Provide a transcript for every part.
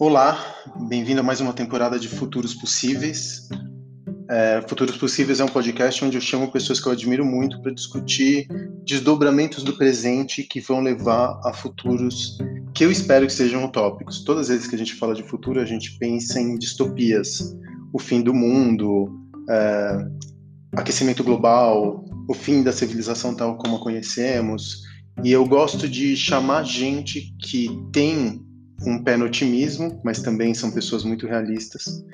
Olá, bem-vindo a mais uma temporada de Futuros Possíveis. É, Futuros Possíveis é um podcast onde eu chamo pessoas que eu admiro muito para discutir desdobramentos do presente que vão levar a futuros que eu espero que sejam utópicos. Todas as vezes que a gente fala de futuro, a gente pensa em distopias, o fim do mundo, é, aquecimento global, o fim da civilização tal como a conhecemos. E eu gosto de chamar gente que tem um pé no otimismo, mas também são pessoas muito realistas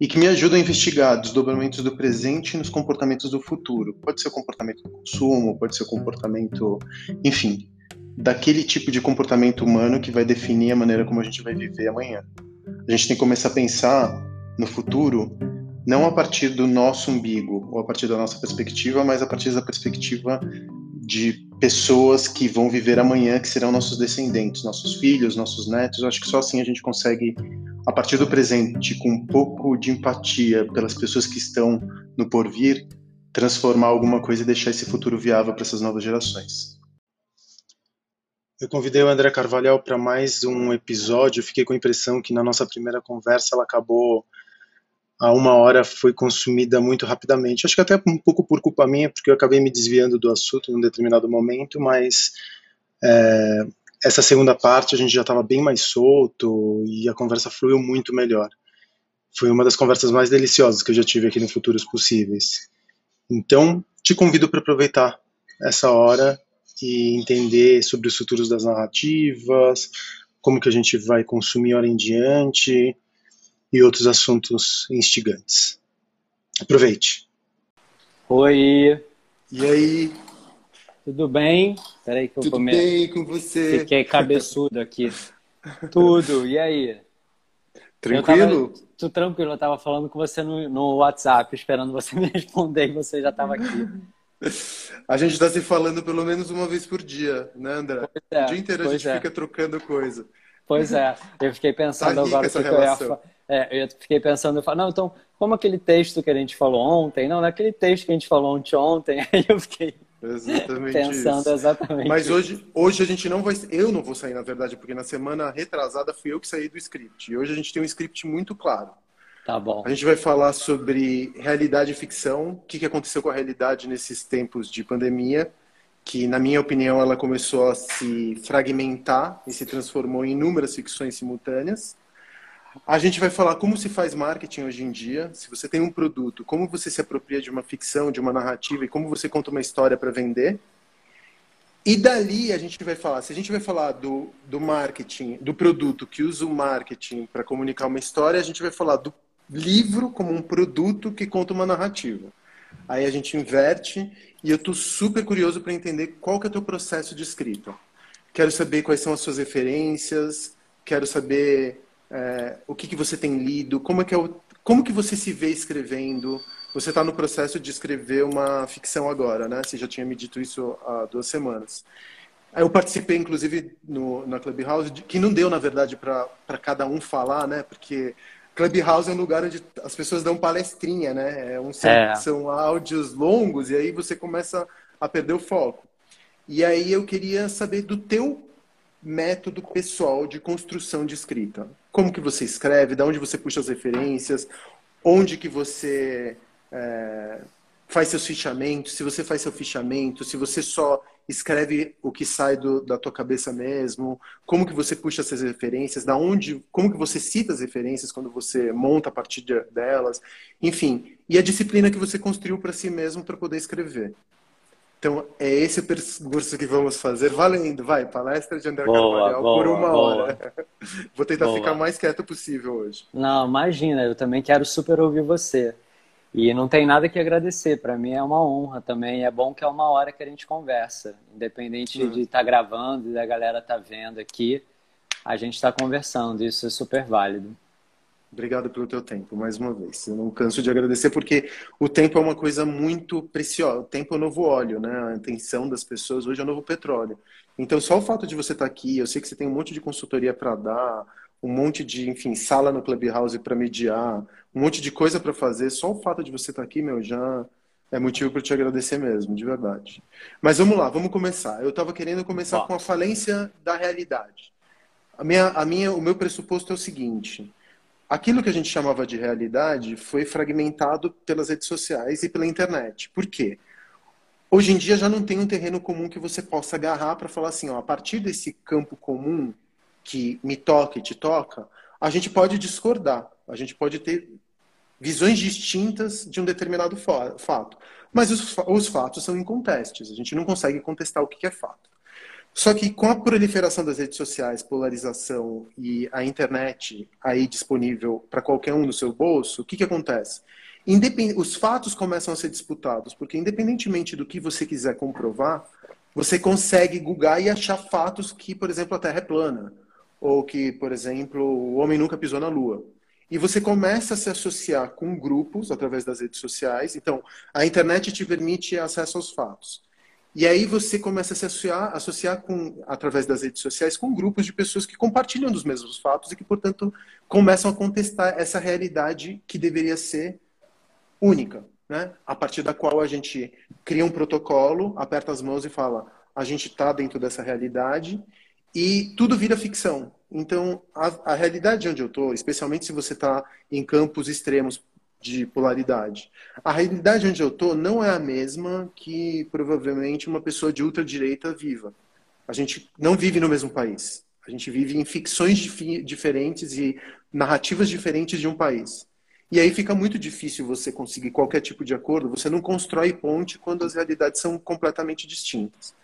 e que me ajudam a investigar desdobramentos do presente nos comportamentos do futuro. Pode ser o comportamento do consumo, pode ser o comportamento, enfim, daquele tipo de comportamento humano que vai definir a maneira como a gente vai viver amanhã. A gente tem que começar a pensar no futuro não a partir do nosso umbigo ou a partir da nossa perspectiva, mas a partir da perspectiva de pessoas que vão viver amanhã, que serão nossos descendentes, nossos filhos, nossos netos. Eu acho que só assim a gente consegue, a partir do presente, com um pouco de empatia pelas pessoas que estão no porvir, transformar alguma coisa e deixar esse futuro viável para essas novas gerações. Eu convidei o André Carvalhal para mais um episódio. Fiquei com a impressão que na nossa primeira conversa ela acabou a uma hora foi consumida muito rapidamente. Acho que até um pouco por culpa minha, porque eu acabei me desviando do assunto em um determinado momento, mas é, essa segunda parte a gente já estava bem mais solto e a conversa fluiu muito melhor. Foi uma das conversas mais deliciosas que eu já tive aqui no Futuros Possíveis. Então, te convido para aproveitar essa hora e entender sobre os futuros das narrativas, como que a gente vai consumir hora em diante, e outros assuntos instigantes. Aproveite. Oi. E aí? Tudo bem? Peraí que eu Tudo come... bem com você? Fiquei cabeçudo aqui. Tudo. E aí? Tranquilo? Tava... Tô tranquilo. Eu tava falando com você no, no WhatsApp, esperando você me responder e você já estava aqui. A gente está se falando pelo menos uma vez por dia, né, André? É, o dia inteiro a gente é. fica trocando coisa. Pois é, eu fiquei pensando tá agora que, que eu ia é, eu fiquei pensando, eu falo, não, então, como aquele texto que a gente falou ontem, não, naquele texto que a gente falou ontem, ontem aí eu fiquei exatamente pensando isso. exatamente. Mas hoje, hoje a gente não vai, eu não vou sair, na verdade, porque na semana retrasada fui eu que saí do script. E hoje a gente tem um script muito claro. Tá bom. A gente vai falar sobre realidade e ficção, o que, que aconteceu com a realidade nesses tempos de pandemia, que, na minha opinião, ela começou a se fragmentar e se transformou em inúmeras ficções simultâneas. A gente vai falar como se faz marketing hoje em dia. Se você tem um produto, como você se apropria de uma ficção, de uma narrativa e como você conta uma história para vender. E dali a gente vai falar, se a gente vai falar do, do marketing, do produto que usa o marketing para comunicar uma história, a gente vai falar do livro como um produto que conta uma narrativa. Aí a gente inverte e eu estou super curioso para entender qual que é o teu processo de escrita. Quero saber quais são as suas referências, quero saber é, o que, que você tem lido? Como, é que é o, como que você se vê escrevendo? Você está no processo de escrever uma ficção agora, né? Você já tinha me dito isso há duas semanas. Eu participei, inclusive, no, na Clubhouse, que não deu, na verdade, para cada um falar, né? Porque Clubhouse é um lugar onde as pessoas dão palestrinha, né? É um, é. São áudios longos e aí você começa a perder o foco. E aí eu queria saber do teu método pessoal de construção de escrita. Como que você escreve, de onde você puxa as referências, onde que você é, faz seus fichamentos, se você faz seu fichamento, se você só escreve o que sai do, da tua cabeça mesmo, como que você puxa essas referências, da onde, como que você cita as referências quando você monta a partir de, delas, enfim, e a disciplina que você construiu para si mesmo para poder escrever. Então, é esse o percurso que vamos fazer. Valendo, vai, palestra de André boa, Carvalhal boa, por uma boa. hora. Vou tentar boa. ficar mais quieto possível hoje. Não, imagina, eu também quero super ouvir você. E não tem nada que agradecer, para mim é uma honra também. É bom que é uma hora que a gente conversa, independente hum. de estar tá gravando e da galera estar tá vendo aqui, a gente está conversando, isso é super válido. Obrigado pelo teu tempo, mais uma vez. Eu não canso de agradecer porque o tempo é uma coisa muito preciosa. O tempo é o novo óleo, né? A intenção das pessoas hoje é o novo petróleo. Então, só o fato de você estar aqui, eu sei que você tem um monte de consultoria para dar, um monte de, enfim, sala no Clubhouse para mediar, um monte de coisa para fazer. Só o fato de você estar aqui, meu, já é motivo para te agradecer mesmo, de verdade. Mas vamos lá, vamos começar. Eu estava querendo começar com a falência da realidade A minha, a minha, o meu pressuposto é o seguinte: aquilo que a gente chamava de realidade foi fragmentado pelas redes sociais e pela internet. Por quê? Hoje em dia já não tem um terreno comum que você possa agarrar para falar assim, ó, a partir desse campo comum que me toca e te toca, a gente pode discordar, a gente pode ter visões distintas de um determinado fato. Mas os, os fatos são incontestes, a gente não consegue contestar o que é fato. Só que com a proliferação das redes sociais, polarização e a internet aí disponível para qualquer um no seu bolso, o que, que acontece? Independ... Os fatos começam a ser disputados, porque independentemente do que você quiser comprovar, você consegue googar e achar fatos que, por exemplo, a Terra é plana, ou que, por exemplo, o homem nunca pisou na Lua. E você começa a se associar com grupos através das redes sociais. Então, a internet te permite acesso aos fatos. E aí você começa a se associar, associar com, através das redes sociais com grupos de pessoas que compartilham dos mesmos fatos e que, portanto, começam a contestar essa realidade que deveria ser única, né? A partir da qual a gente cria um protocolo, aperta as mãos e fala: a gente está dentro dessa realidade e tudo vira ficção. Então, a, a realidade onde eu estou, especialmente se você está em campos extremos de polaridade. A realidade onde eu estou não é a mesma que provavelmente uma pessoa de ultradireita viva. A gente não vive no mesmo país. A gente vive em ficções dif diferentes e narrativas diferentes de um país. E aí fica muito difícil você conseguir qualquer tipo de acordo. Você não constrói ponte quando as realidades são completamente distintas.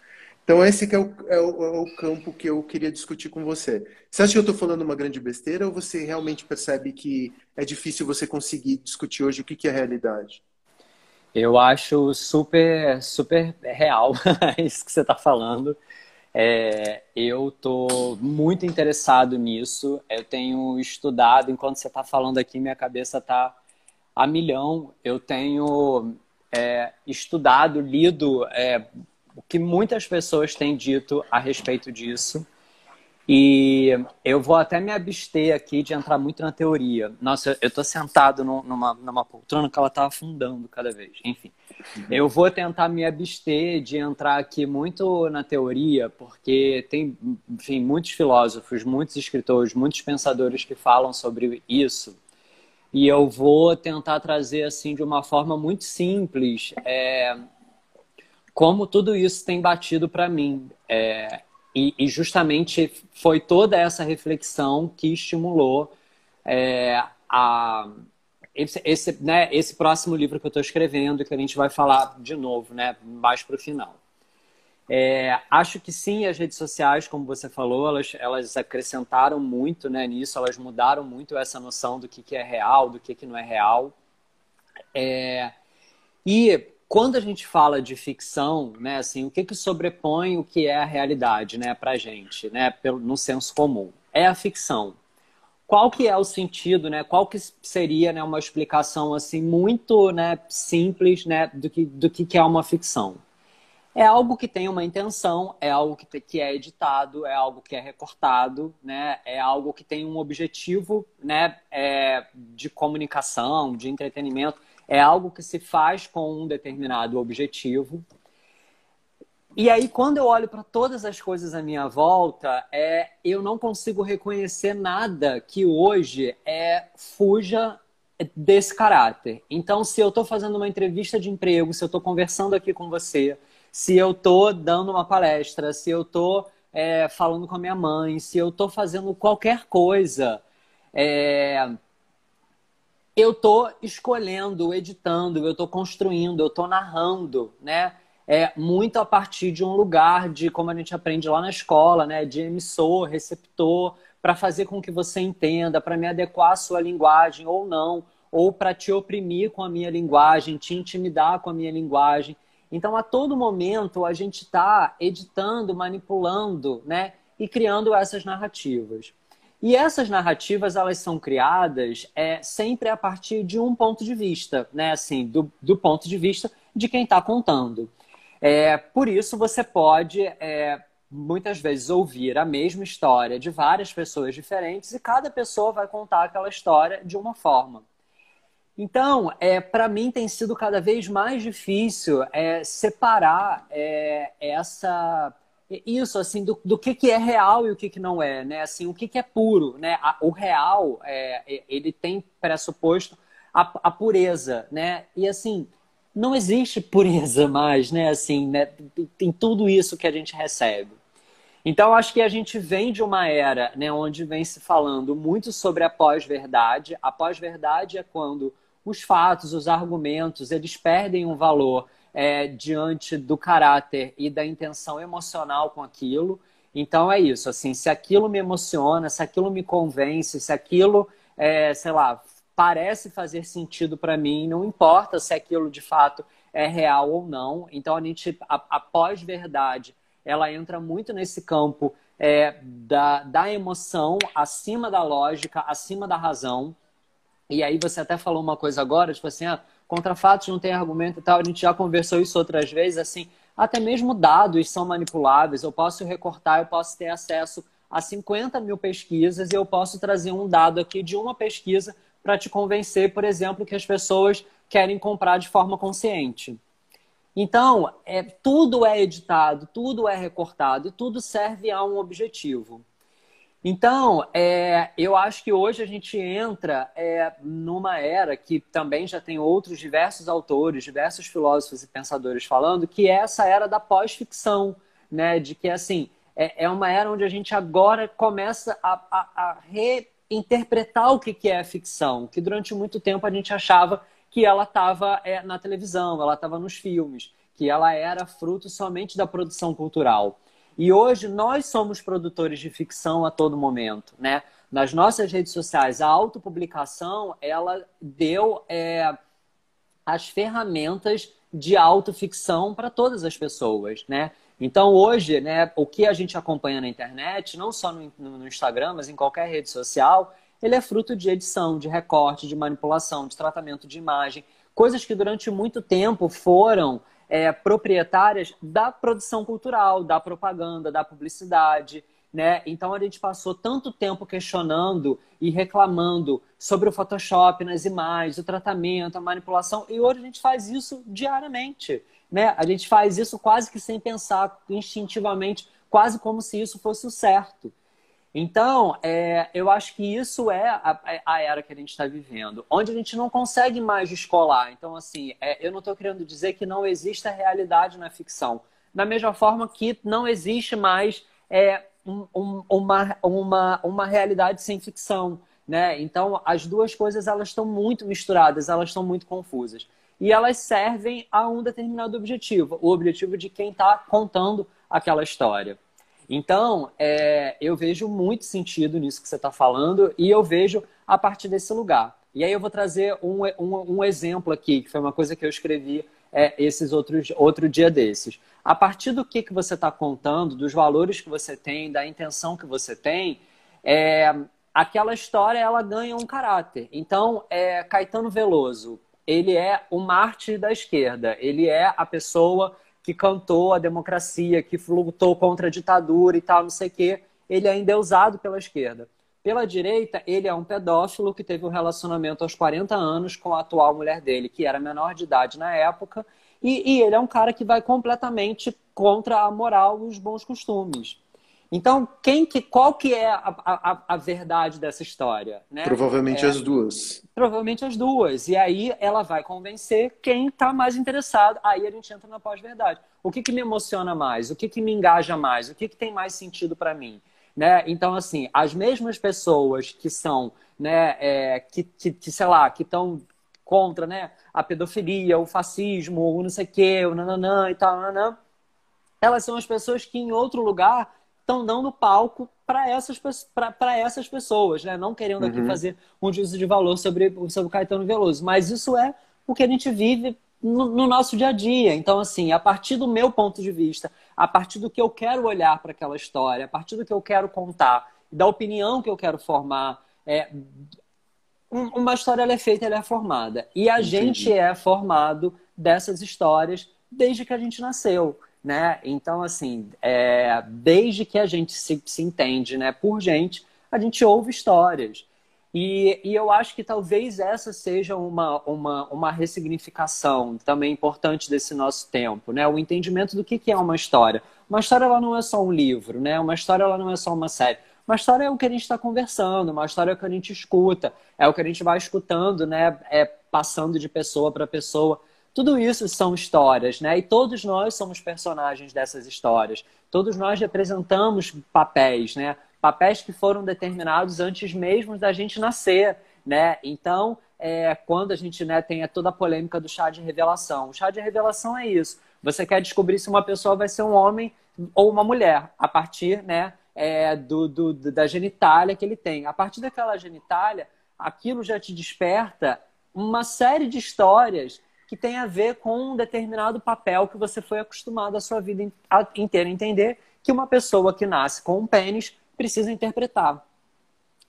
Então, esse é o, é, o, é o, campo que eu queria discutir com você. Você acha que eu estou falando uma grande besteira ou você realmente percebe que é difícil você conseguir discutir hoje o que, que é realidade? Eu acho super, super real isso que você está falando. É, eu estou muito interessado nisso. Eu tenho estudado, enquanto você está falando aqui, minha cabeça está a milhão. Eu tenho é, estudado, lido é, o que muitas pessoas têm dito a respeito disso. E eu vou até me abster aqui de entrar muito na teoria. Nossa, eu estou sentado numa, numa poltrona que ela está afundando cada vez. Enfim, eu vou tentar me abster de entrar aqui muito na teoria, porque tem, enfim, muitos filósofos, muitos escritores, muitos pensadores que falam sobre isso. E eu vou tentar trazer assim de uma forma muito simples é, como tudo isso tem batido para mim. É, e, e, justamente foi toda essa reflexão que estimulou é, a, esse, esse, né, esse próximo livro que eu estou escrevendo, que a gente vai falar de novo, né, mais para o final. É, acho que sim, as redes sociais, como você falou, elas, elas acrescentaram muito né, nisso, elas mudaram muito essa noção do que, que é real, do que, que não é real. É, e quando a gente fala de ficção, né, assim, o que, que sobrepõe o que é a realidade, né, para gente, né, pelo, no senso comum? É a ficção. Qual que é o sentido, né? Qual que seria, né, uma explicação assim muito, né, simples, né, do que do que é uma ficção? É algo que tem uma intenção, é algo que, que é editado, é algo que é recortado, né? É algo que tem um objetivo, né, é, de comunicação, de entretenimento é algo que se faz com um determinado objetivo. E aí, quando eu olho para todas as coisas à minha volta, é, eu não consigo reconhecer nada que hoje é fuja desse caráter. Então, se eu estou fazendo uma entrevista de emprego, se eu estou conversando aqui com você, se eu estou dando uma palestra, se eu estou é, falando com a minha mãe, se eu estou fazendo qualquer coisa, é, eu estou escolhendo, editando, eu estou construindo, eu estou narrando, né? É muito a partir de um lugar de como a gente aprende lá na escola, né? De emissor, receptor, para fazer com que você entenda, para me adequar à sua linguagem ou não, ou para te oprimir com a minha linguagem, te intimidar com a minha linguagem. Então, a todo momento, a gente está editando, manipulando, né? E criando essas narrativas. E essas narrativas, elas são criadas é, sempre a partir de um ponto de vista, né? Assim, do, do ponto de vista de quem está contando. É, por isso, você pode, é, muitas vezes, ouvir a mesma história de várias pessoas diferentes e cada pessoa vai contar aquela história de uma forma. Então, é, para mim tem sido cada vez mais difícil é, separar é, essa isso, assim, do, do que, que é real e o que, que não é, né? Assim, o que, que é puro, né? o real, é, ele tem pressuposto a, a pureza, né? E, assim, não existe pureza mais, né? Assim, né? Tem tudo isso que a gente recebe. Então, acho que a gente vem de uma era né, onde vem se falando muito sobre a pós-verdade. A pós-verdade é quando os fatos, os argumentos, eles perdem um valor é, diante do caráter e da intenção emocional com aquilo. Então, é isso. Assim, se aquilo me emociona, se aquilo me convence, se aquilo, é, sei lá, parece fazer sentido para mim, não importa se aquilo de fato é real ou não. Então, a gente, a, a pós-verdade ela entra muito nesse campo é, da, da emoção acima da lógica, acima da razão. E aí você até falou uma coisa agora, tipo assim, ah, contra fatos não tem argumento e tal. A gente já conversou isso outras vezes, assim, até mesmo dados são manipuláveis. Eu posso recortar, eu posso ter acesso a 50 mil pesquisas e eu posso trazer um dado aqui de uma pesquisa para te convencer, por exemplo, que as pessoas querem comprar de forma consciente. Então, é, tudo é editado, tudo é recortado e tudo serve a um objetivo. Então, é, eu acho que hoje a gente entra é, numa era que também já tem outros diversos autores, diversos filósofos e pensadores falando, que é essa era da pós-ficção, né? De que, assim, é, é, uma era onde a gente agora começa a, a, a reinterpretar o que, que é ficção, que durante muito tempo a gente achava que ela estava é, na televisão, ela estava nos filmes, que ela era fruto somente da produção cultural. E hoje nós somos produtores de ficção a todo momento, né? Nas nossas redes sociais, a autopublicação, ela deu é, as ferramentas de autoficção para todas as pessoas, né? Então, hoje, né, o que a gente acompanha na internet, não só no, no Instagram, mas em qualquer rede social, ele é fruto de edição, de recorte, de manipulação, de tratamento de imagem, coisas que durante muito tempo foram é, proprietárias da produção cultural, da propaganda, da publicidade. Né? Então a gente passou tanto tempo questionando e reclamando sobre o Photoshop nas imagens, o tratamento, a manipulação, e hoje a gente faz isso diariamente. Né? A gente faz isso quase que sem pensar, instintivamente, quase como se isso fosse o certo. Então, é, eu acho que isso é a, a era que a gente está vivendo, onde a gente não consegue mais descolar. Então, assim, é, eu não estou querendo dizer que não existe a realidade na ficção. Da mesma forma que não existe mais é, um, um, uma, uma, uma realidade sem ficção. Né? Então, as duas coisas elas estão muito misturadas, elas estão muito confusas. E elas servem a um determinado objetivo, o objetivo de quem está contando aquela história. Então, é, eu vejo muito sentido nisso que você está falando e eu vejo a partir desse lugar. E aí eu vou trazer um, um, um exemplo aqui, que foi uma coisa que eu escrevi é, esses outros outro dia desses. A partir do que, que você está contando, dos valores que você tem, da intenção que você tem, é, aquela história ela ganha um caráter. Então, é, Caetano Veloso, ele é o Marte da esquerda, ele é a pessoa que cantou a democracia, que lutou contra a ditadura e tal, não sei o quê, ele ainda é usado pela esquerda. Pela direita, ele é um pedófilo que teve um relacionamento aos 40 anos com a atual mulher dele, que era menor de idade na época, e, e ele é um cara que vai completamente contra a moral e os bons costumes. Então, quem que, qual que é a, a, a verdade dessa história? Né? Provavelmente é, as duas. Provavelmente as duas. E aí ela vai convencer quem está mais interessado. Aí a gente entra na pós-verdade. O que, que me emociona mais? O que, que me engaja mais? O que, que tem mais sentido para mim? Né? Então, assim, as mesmas pessoas que são, né, é, que, que, que, sei lá, que estão contra né, a pedofilia, o fascismo, o não sei o quê, o nananã e tal, nananã, elas são as pessoas que em outro lugar estão dando palco para essas, essas pessoas, né? Não querendo aqui uhum. fazer um juízo de valor sobre, sobre o Caetano Veloso. Mas isso é o que a gente vive no, no, nosso dia a dia. Então, assim, a partir do meu ponto de vista, a partir do que eu quero olhar para aquela história, a partir do que eu quero contar, da opinião que eu quero formar, é, uma história é feita, ela é formada. E a Entendi. gente é formado dessas histórias desde que a gente nasceu né? Então, assim, é, desde que a gente se, se entende né, por gente, a gente ouve histórias. E, e, eu acho que talvez essa seja uma, uma, uma ressignificação também importante desse nosso tempo, né? O entendimento do que, que é uma história. Uma história ela não é só um livro, né? Uma história ela não é só uma série. Uma história é o que a gente está conversando, uma história é o que a gente escuta, é o que a gente vai escutando, né? É passando de pessoa para pessoa. Tudo isso são histórias, né? E todos nós somos personagens dessas histórias. Todos nós representamos papéis, né? Papéis que foram determinados antes mesmo da gente nascer, né? Então, é, quando a gente né, tem toda a polêmica do chá de revelação. O chá de revelação é isso. Você quer descobrir se uma pessoa vai ser um homem ou uma mulher, a partir né, é, do, do, da genitália que ele tem. A partir daquela genitália, aquilo já te desperta uma série de histórias que tem a ver com um determinado papel que você foi acostumado a sua vida inteira entender que uma pessoa que nasce com um pênis precisa interpretar.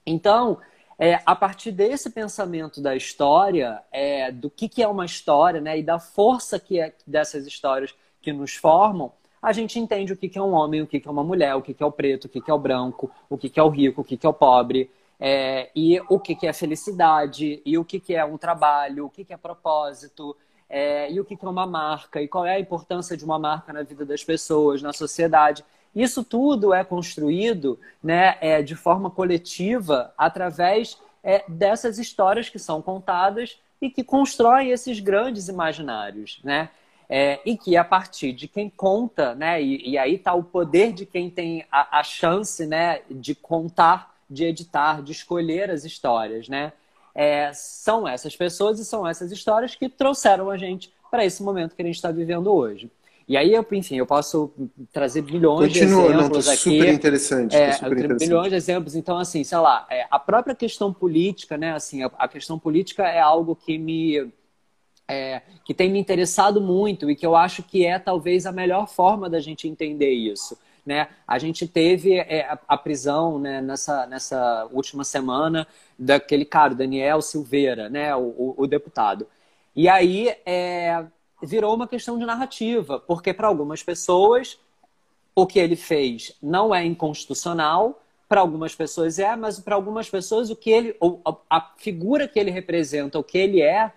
Então, é, a partir desse pensamento da história, é, do que, que é uma história, né, e da força que é dessas histórias que nos formam, a gente entende o que, que é um homem, o que, que é uma mulher, o que, que é o preto, o que, que é o branco, o que, que é o rico, o que, que é o pobre, é, e o que, que é felicidade, e o que, que é um trabalho, o que, que é propósito, é, e o que, é uma marca, e qual é a importância de uma marca na vida das pessoas, na sociedade. Isso tudo é construído né, é, de forma coletiva através é, dessas histórias que são contadas e que constroem esses grandes imaginários, né? É, e que a partir de quem conta, né? E, e aí está o poder de quem tem a, a, chance, né? De contar, de editar, de escolher as histórias, né? É, são essas pessoas e são essas histórias que trouxeram a gente para esse momento que a gente está vivendo hoje. E aí, eu, enfim, eu posso trazer bilhões Continua, de exemplos não, tá aqui. Super interessante. É, super interessante. Bilhões de exemplos. Então, assim, sei lá, é, a própria questão política, né? Assim, a, a questão política é algo que me é, que tem me interessado muito e que eu acho que é talvez a melhor forma da gente entender isso. Né? A gente teve é, a, a, prisão né, nessa, nessa última semana daquele cara, Daniel Silveira, né, o, o, o deputado. E aí é, virou uma questão de narrativa, porque para algumas pessoas o que ele fez não é inconstitucional, para algumas pessoas é, mas para algumas pessoas o que ele, a figura que ele representa, o que ele é,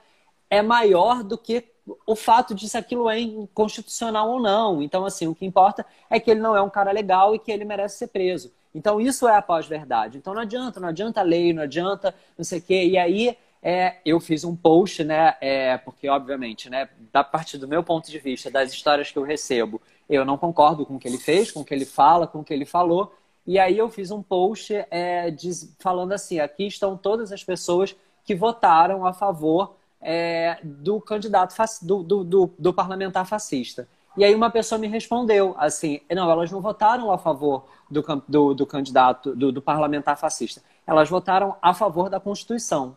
é maior do que o fato de se aquilo é inconstitucional ou não. Então, assim, o que importa é que ele não é um cara legal e que ele merece ser preso. Então, isso é a pós-verdade. Então, não adianta, não adianta lei, não adianta não sei o quê. E aí, é, eu fiz um post, né? É, porque, obviamente, né, da parte do meu ponto de vista, das histórias que eu recebo, eu não concordo com o que ele fez, com o que ele fala, com o que ele falou. E aí eu fiz um post é, diz, falando assim: aqui estão todas as pessoas que votaram a favor é, do candidato do, do, do, do, parlamentar fascista. E aí uma pessoa me respondeu assim: não, elas não votaram a favor do, do, do candidato, do, do parlamentar fascista. Elas votaram a favor da Constituição.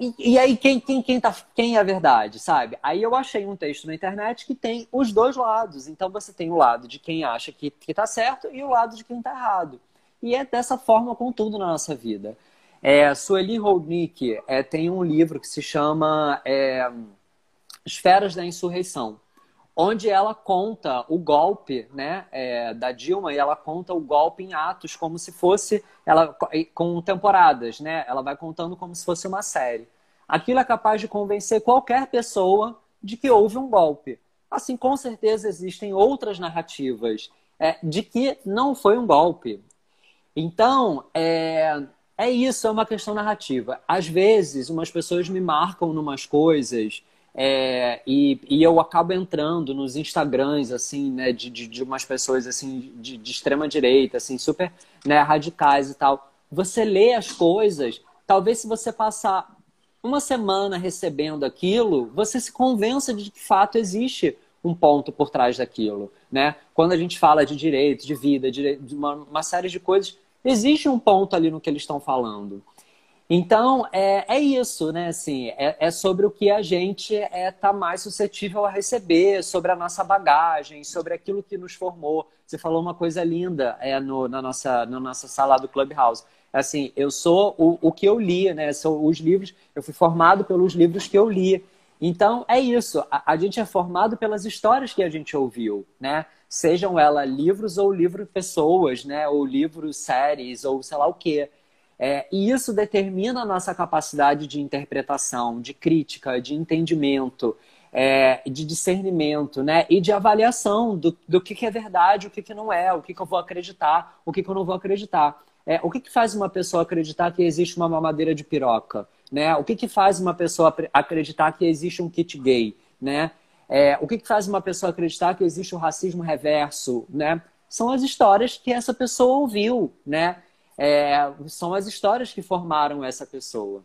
E, e, aí, quem, quem, quem, tá, quem é a verdade, sabe? Aí eu achei um texto na internet que tem os dois lados. Então você tem o lado de quem acha que, que tá certo e o lado de quem tá errado. E é dessa forma com tudo na nossa vida. É, Sueli Holdnick é, tem um livro que se chama é, Esferas da Insurreição onde ela conta o golpe né, é, da Dilma e ela conta o golpe em atos como se fosse ela com temporadas, né? Ela vai contando como se fosse uma série. Aquilo é capaz de convencer qualquer pessoa de que houve um golpe. Assim, com certeza existem outras narrativas é, de que não foi um golpe. Então, é, é isso, é uma questão narrativa. Às vezes, umas pessoas me marcam numas coisas é, e, e, eu acabo entrando nos Instagrams, assim, né, de, de, de umas pessoas, assim, de, de, extrema direita, assim, super né, radicais e tal. Você lê as coisas, talvez se você passar uma semana recebendo aquilo, você se convença de que, de fato, existe um ponto por trás daquilo, né? Quando a gente fala de direito, de vida, de uma, uma série de coisas, existe um ponto ali no que eles estão falando. Então, é, é isso, né? Assim, é, é sobre o que a gente está é, tá mais suscetível a receber, sobre a nossa bagagem, sobre aquilo que nos formou. Você falou uma coisa linda é, no, na, nossa, na nossa sala do Clubhouse. Assim, eu sou o, o que eu li, né? São os livros, eu fui formado pelos livros que eu li. Então, é isso. A, a gente é formado pelas histórias que a gente ouviu, né? Sejam elas livros ou livro pessoas, né? Ou livros séries, ou sei lá o quê. É, e isso determina a nossa capacidade de interpretação, de crítica, de entendimento. é, de discernimento, né? E de avaliação do, do que, que é verdade, o que, que não é, o que, que eu vou acreditar, o que, que eu não vou acreditar. É, o que, que faz uma pessoa acreditar que existe uma mamadeira de piroca? Né? O que, que faz uma pessoa acreditar que existe um kit gay? Né? É, o que, que faz uma pessoa acreditar que existe o racismo reverso? Né? São as histórias que essa pessoa ouviu, né? É, são as histórias que formaram essa pessoa.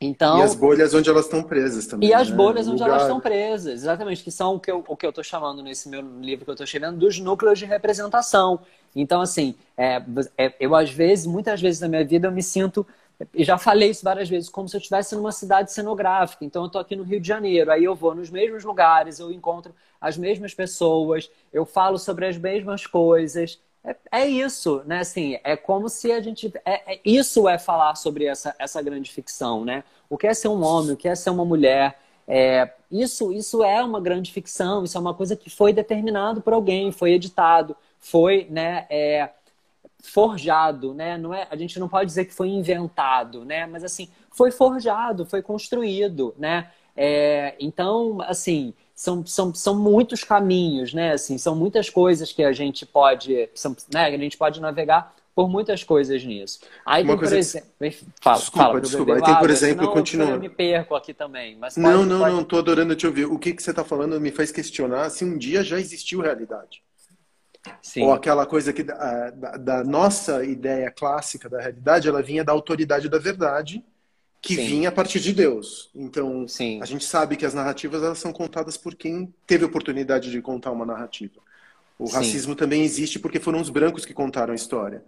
Então, e as bolhas onde elas estão presas também. E as né? bolhas onde elas estão presas, exatamente, que são o que eu estou chamando nesse meu livro que eu estou escrevendo dos núcleos de representação. Então, assim, é, é, eu às vezes, muitas vezes na minha vida, eu me sinto, e já falei isso várias vezes, como se eu estivesse numa cidade cenográfica. Então, eu estou aqui no Rio de Janeiro, aí eu vou nos mesmos lugares, eu encontro as mesmas pessoas, eu falo sobre as mesmas coisas, é, é, isso, né? Assim, é como se a gente. É, é, isso é falar sobre essa, essa grande ficção, né? O que é ser um homem, o que é ser uma mulher. É, isso, isso é uma grande ficção, isso é uma coisa que foi determinado por alguém, foi editado, foi né, é, forjado, né? Não é, a gente não pode dizer que foi inventado, né? Mas assim, foi forjado, foi construído, né? É, então, assim, são, são, são muitos caminhos, né? Assim, são muitas coisas que a gente pode, são, né? A gente pode navegar por muitas coisas nisso. Aí Uma tem, por exemplo, fala, desculpa, fala, desculpa. Aí tem, por exemplo, continua. Eu me perco aqui também. Mas pode, não, não, pode... não. Tô adorando te ouvir. O que que você está falando me faz questionar se um dia já existiu realidade. Sim. Ou aquela coisa que da, da, da, nossa ideia clássica da realidade, ela vinha da autoridade da verdade que Sim. vinha a partir de Deus. Então, Sim. a gente sabe que as narrativas elas são contadas por quem teve oportunidade de contar uma narrativa. O racismo também existe porque foram os brancos que contaram a história.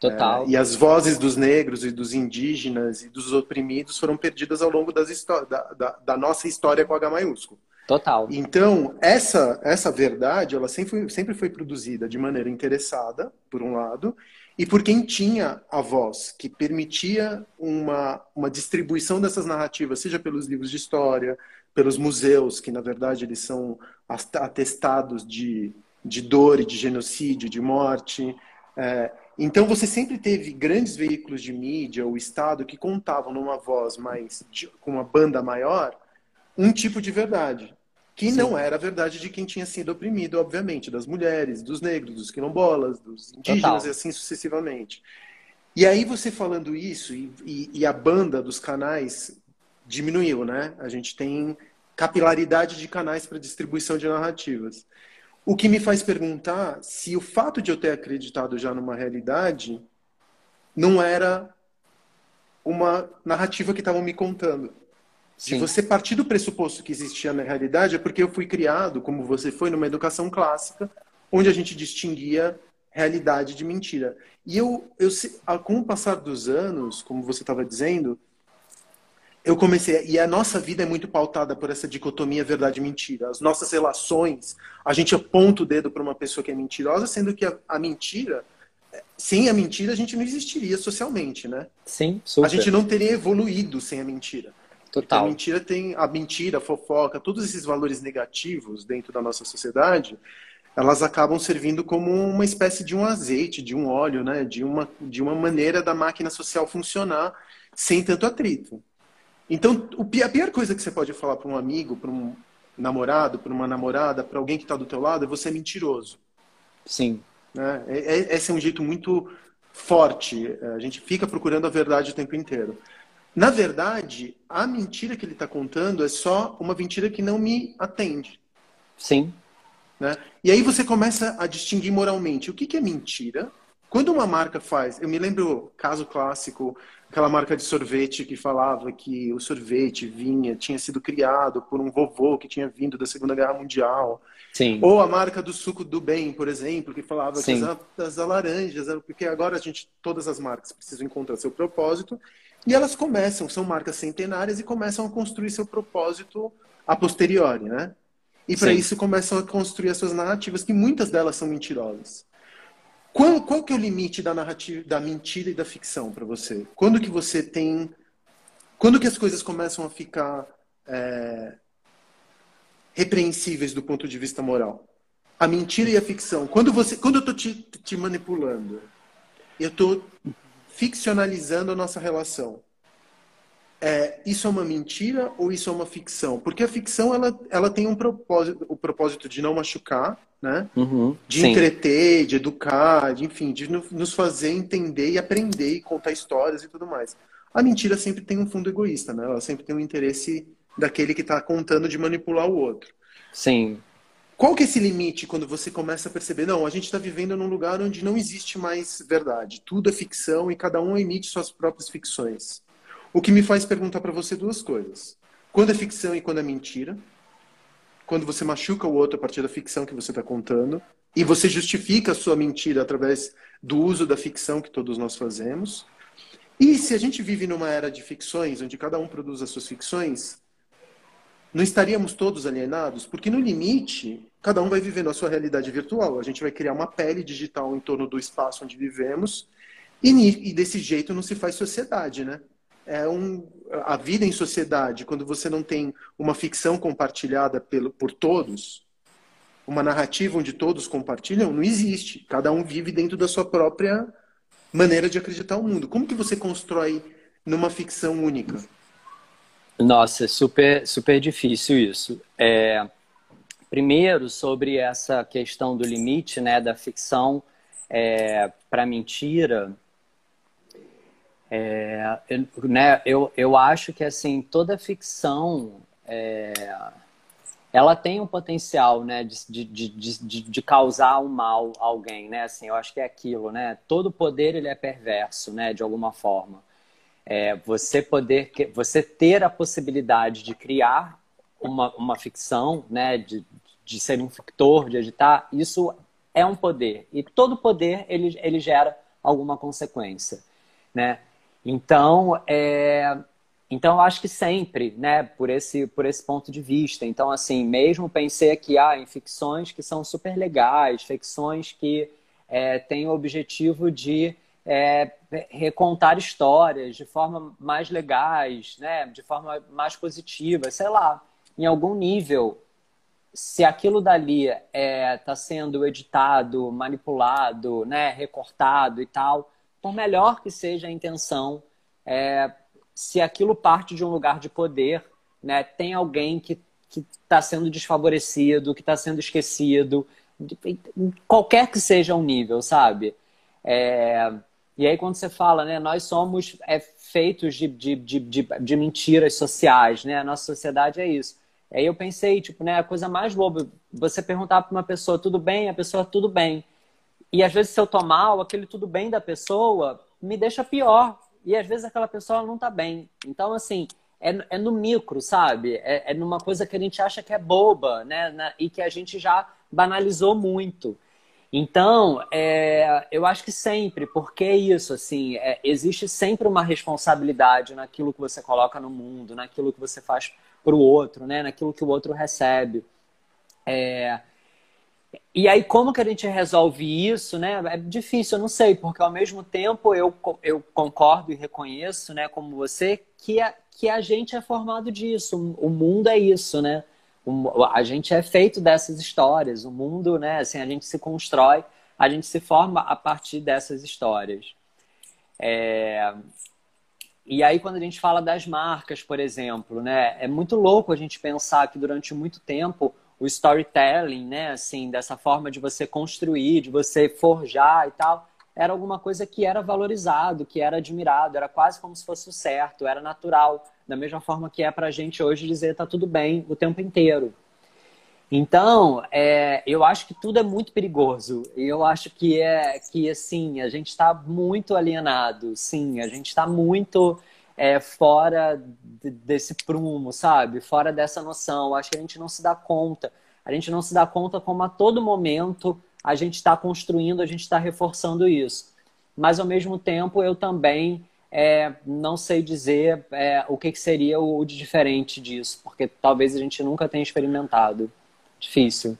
Total. É, e as vozes dos negros e dos indígenas e dos oprimidos foram perdidas ao longo das da, da, da, nossa história com H maiúsculo. Total. Então, essa, essa verdade, ela sempre foi, sempre foi produzida de maneira interessada, por um lado, e por quem tinha a voz, que permitia uma, uma distribuição dessas narrativas, seja pelos livros de história, pelos museus, que na verdade eles são atestados de, de dor e de genocídio, de morte. É, então você sempre teve grandes veículos de mídia, o Estado, que contavam numa voz mais, com uma banda maior, um tipo de verdade que Sim. não era a verdade de quem tinha sido oprimido, obviamente, das mulheres, dos negros, dos quilombolas, dos indígenas Total. e assim sucessivamente. E aí você falando isso, e, e, e, a banda dos canais diminuiu, né? A gente tem capilaridade de canais para distribuição de narrativas. O que me faz perguntar se o fato de eu ter acreditado já numa realidade não era uma narrativa que estavam me contando. Se você partir do pressuposto que existia na realidade, é porque eu fui criado, como você foi, numa educação clássica, onde a gente distinguia realidade de mentira. E eu, eu com o passar dos anos, como você estava dizendo, eu comecei. E a nossa vida é muito pautada por essa dicotomia verdade-mentira. As nossas relações, a gente aponta o dedo para uma pessoa que é mentirosa, sendo que a, a, mentira, sem a mentira, a gente não existiria socialmente, né? Sim, super. A gente não teria evoluído sem a mentira. Total. a mentira tem a mentira, a fofoca, todos esses valores negativos dentro da nossa sociedade, elas acabam servindo como uma espécie de um azeite, de um óleo, né? De uma de uma maneira da máquina social funcionar sem tanto atrito. Então, a pior coisa que você pode falar para um amigo, para um namorado, para uma namorada, para alguém que está do teu lado, é você é mentiroso. Sim. Né? É, é, esse é um jeito muito forte. A gente fica procurando a verdade o tempo inteiro. Na verdade, a mentira que ele está contando é só uma mentira que não me atende. Sim. Né? E aí você começa a distinguir moralmente o que, que é mentira. Quando uma marca faz, eu me lembro caso clássico, aquela marca de sorvete que falava que o sorvete vinha, tinha sido criado por um vovô que tinha vindo da Segunda Guerra Mundial. Sim. Ou a marca do suco do bem, por exemplo, que falava Sim. que as, as laranjas, porque agora a gente, todas as marcas precisam encontrar seu propósito e elas começam, são marcas centenárias e começam a construir seu propósito a posteriori, né? E para isso começam a construir as suas narrativas, que muitas delas são mentirosas. Qual, qual que é o limite da narrativa, da mentira e da ficção para você? Quando que você tem, quando que as coisas começam a ficar é, repreensíveis do ponto de vista moral? A mentira e a ficção. Quando você, quando eu estou te, te manipulando, eu estou ficcionalizando a nossa relação. é, isso é uma mentira ou isso é uma ficção? Porque a ficção ela, ela tem um propósito, o propósito de não machucar, né? Uhum, de sim. entreter, de educar, de, enfim, de nos fazer entender e aprender e contar histórias e tudo mais. A mentira sempre tem um fundo egoísta, né? Ela sempre tem um interesse daquele que está contando de manipular o outro. Sim. Qual que é esse limite quando você começa a perceber, não, a gente está vivendo num lugar onde não existe mais verdade, tudo é ficção e cada um emite suas próprias ficções. O que me faz perguntar para você duas coisas. Quando é ficção e quando é mentira? Quando você machuca o outro a partir da ficção que você está contando e você justifica a sua mentira através do uso da ficção que todos nós fazemos. E se a gente vive numa era de ficções, onde cada um produz as suas ficções, não estaríamos todos alienados? Porque no limite, cada um vai vivendo a sua realidade virtual. A gente vai criar uma pele digital em torno do espaço onde vivemos e, e desse jeito não se faz sociedade, né? é um, a vida em sociedade, quando você não tem uma ficção compartilhada pelo, por todos, uma narrativa onde todos compartilham, não existe. Cada um vive dentro da sua própria maneira de acreditar o mundo. Como que você constrói numa ficção única? Nossa, é super, super difícil isso. É, primeiro, sobre essa questão do limite né, da ficção é, para mentira, é, eu, né, eu, eu acho que assim toda ficção é, ela tem um potencial né, de, de, de, de, causar um mal a alguém, né? Assim, eu acho que é aquilo, né? Todo poder ele é perverso, né? De alguma forma. É, você poder, você ter a possibilidade de criar uma, uma ficção, né? De, de ser um fictor, de editar, isso é um poder. E todo poder ele, ele gera alguma consequência, né? Então, é, então eu acho que sempre, né, por esse, por esse ponto de vista. Então, assim, mesmo pensei aqui ah, em ficções que são super legais, ficções que é, têm o objetivo de é, recontar histórias de forma mais legais, né, de forma mais positiva, sei lá, em algum nível. Se aquilo dali está é, tá sendo editado, manipulado, né, recortado e tal, por melhor que seja a intenção, é, se aquilo parte de um lugar de poder, né, tem alguém que está sendo desfavorecido, que está sendo esquecido, qualquer que seja o nível, sabe? É, e aí quando você fala, né, nós somos é, feitos de, de, de, de, mentiras sociais, né? A nossa sociedade é isso. Aí eu pensei, tipo, né, a coisa mais boba, você perguntar para uma pessoa, tudo bem? A pessoa, tudo bem. E às vezes, se eu tô mal, aquele tudo bem da pessoa me deixa pior. E às vezes aquela pessoa não tá bem. Então, assim, é, é no micro, sabe? É, é numa coisa que a gente acha que é boba, né? Na, e que a gente já banalizou muito. Então, é, eu acho que sempre, porque é isso, assim, é, existe sempre uma responsabilidade naquilo que você coloca no mundo, naquilo que você faz para o outro, né? Naquilo que o outro recebe. É, e aí, como que a gente resolve isso, né? É difícil, eu não sei, porque ao mesmo tempo eu, eu concordo e reconheço, né, como você, que a, que a gente é formado disso, o mundo é isso, né? A gente é feito dessas histórias, o mundo, né, assim, a gente se constrói, a gente se forma a partir dessas histórias. É... E aí, quando a gente fala das marcas, por exemplo, né, é muito louco a gente pensar que durante muito tempo o storytelling, né, assim, dessa forma de você construir, de você forjar e tal, era alguma coisa que era valorizado, que era admirado, era quase como se fosse o certo, era natural, da mesma forma que é para a gente hoje dizer tá tudo bem o tempo inteiro. Então, é, eu acho que tudo é muito perigoso. Eu acho que é que assim, a gente está muito alienado, sim, a gente está muito é, fora desse prumo, sabe? Fora dessa noção. Acho que a gente não se dá conta. A gente não se dá conta como a todo momento a gente está construindo, a gente está reforçando isso. Mas, ao mesmo tempo, eu também é, não sei dizer é, o que, que seria o de diferente disso, porque talvez a gente nunca tenha experimentado. Difícil.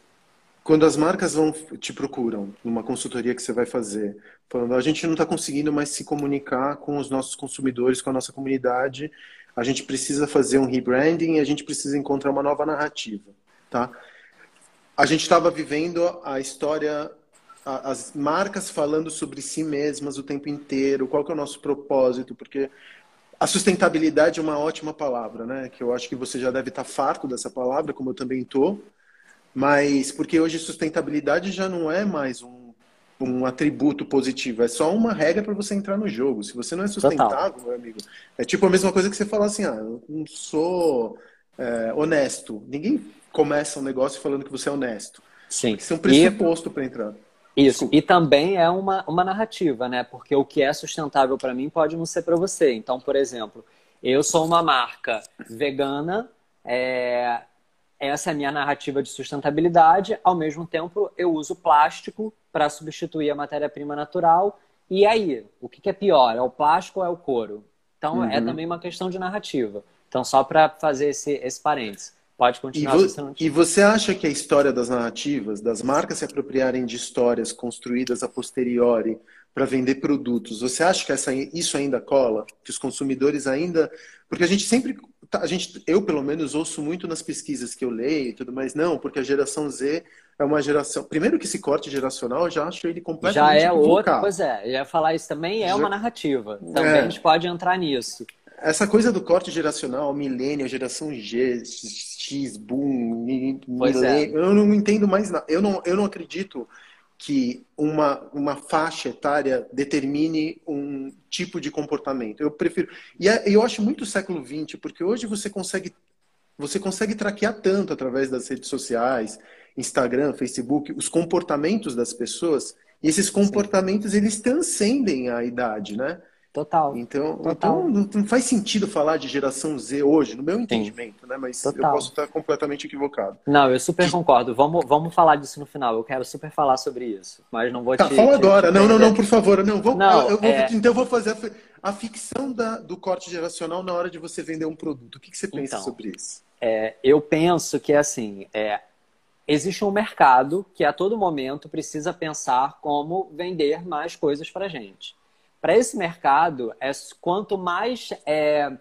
Quando as marcas vão te procuram numa consultoria que você vai fazer, falando a gente não está conseguindo mais se comunicar com os nossos consumidores, com a nossa comunidade, a gente precisa fazer um rebranding, a gente precisa encontrar uma nova narrativa, tá? A gente estava vivendo a história, as marcas falando sobre si mesmas o tempo inteiro, qual que é o nosso propósito, porque a sustentabilidade é uma ótima palavra, né? Que eu acho que você já deve estar farto dessa palavra, como eu também estou. Mas porque hoje sustentabilidade já não é mais um, um atributo positivo, é só uma regra para você entrar no jogo. Se você não é sustentável, Total. meu amigo, é tipo a mesma coisa que você falar assim: ah, eu não sou é, honesto. Ninguém começa um negócio falando que você é honesto. Sim. Isso é um pressuposto para entrar. Isso, Desculpa. e também é uma, uma narrativa, né? Porque o que é sustentável para mim pode não ser para você. Então, por exemplo, eu sou uma marca vegana, é... essa é a minha narrativa de sustentabilidade, ao mesmo tempo eu uso plástico para substituir a matéria-prima natural. E aí, o que, que, é pior? É o plástico ou é o couro? Então, é uhum. é também uma questão de narrativa. Então, só para fazer esse, esse parênteses. Pode continuar. E, vo e, você acha que a história das narrativas, das marcas se apropriarem de histórias construídas a posteriori para vender produtos, você acha que essa, isso ainda cola? Que os consumidores ainda. Porque a gente sempre. Tá, a gente, eu, pelo menos, ouço muito nas pesquisas que eu leio e tudo mais, não, porque a geração Z é uma geração. Primeiro que esse corte geracional, eu já acho ele completamente. Já é outra, pois é, eu ia falar isso também é já... uma narrativa. Também é. a gente pode entrar nisso. Essa coisa do corte geracional, milênio, geração G, X, boom, milênio, é. eu não entendo mais nada. Eu não, eu não acredito que uma, uma faixa etária determine um tipo de comportamento. Eu prefiro. E é, eu acho muito século XX, porque hoje você consegue você consegue traquear tanto através das redes sociais, Instagram, Facebook, os comportamentos das pessoas, e esses comportamentos Sim. eles transcendem a idade, né? Total. Então, Total. então não faz sentido falar de geração Z hoje, no meu entendimento, Sim. né? Mas Total. eu posso estar completamente equivocado. Não, eu super concordo. Vamos, vamos falar disso no final. Eu quero super falar sobre isso. Mas não vou tá, te. Fala agora. Te... Não, não, não, por favor. Não, vou, não, eu, eu vou, é... Então eu vou fazer a, a ficção da, do corte geracional na hora de você vender um produto. O que, que você pensa então, sobre isso? É, eu penso que assim. É, existe um mercado que a todo momento precisa pensar como vender mais coisas para gente. Para esse mercado, é, quanto mais é,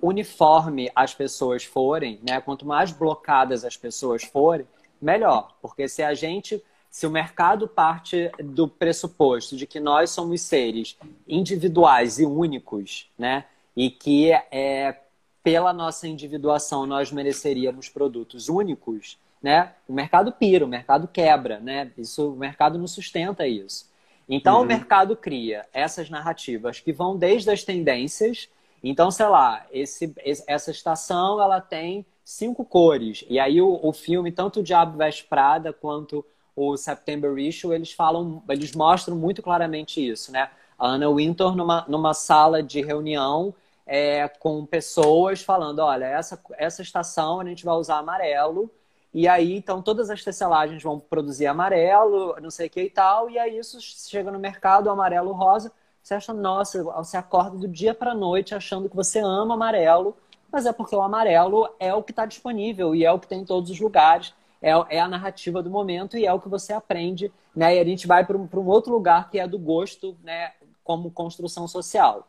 uniforme as pessoas forem, né, quanto mais blocadas as pessoas forem, melhor. Porque se a gente, se o mercado parte do pressuposto de que nós somos seres individuais e únicos, né, e que é, pela nossa individuação nós mereceríamos produtos únicos, né, o mercado pira, o mercado quebra, né, isso, o mercado não sustenta isso. Então uhum. o mercado cria essas narrativas que vão desde as tendências. Então, sei lá, esse, essa estação ela tem cinco cores. E aí o, o filme, tanto o Diabo Veste Prada quanto o September Issue, eles falam, eles mostram muito claramente isso, né? A Anna Wintour numa, numa sala de reunião é, com pessoas falando, olha, essa, essa estação a gente vai usar amarelo e aí, então, todas as tecelagens vão produzir amarelo, não sei o que e tal, e aí isso chega no mercado, amarelo, rosa, você acha, nossa, você acorda do dia para noite achando que você ama amarelo, mas é porque o amarelo é o que está disponível e é o que tem em todos os lugares, é, é, a narrativa do momento e é o que você aprende, né? E a gente vai para um, um outro lugar que é do gosto, né? Como construção social.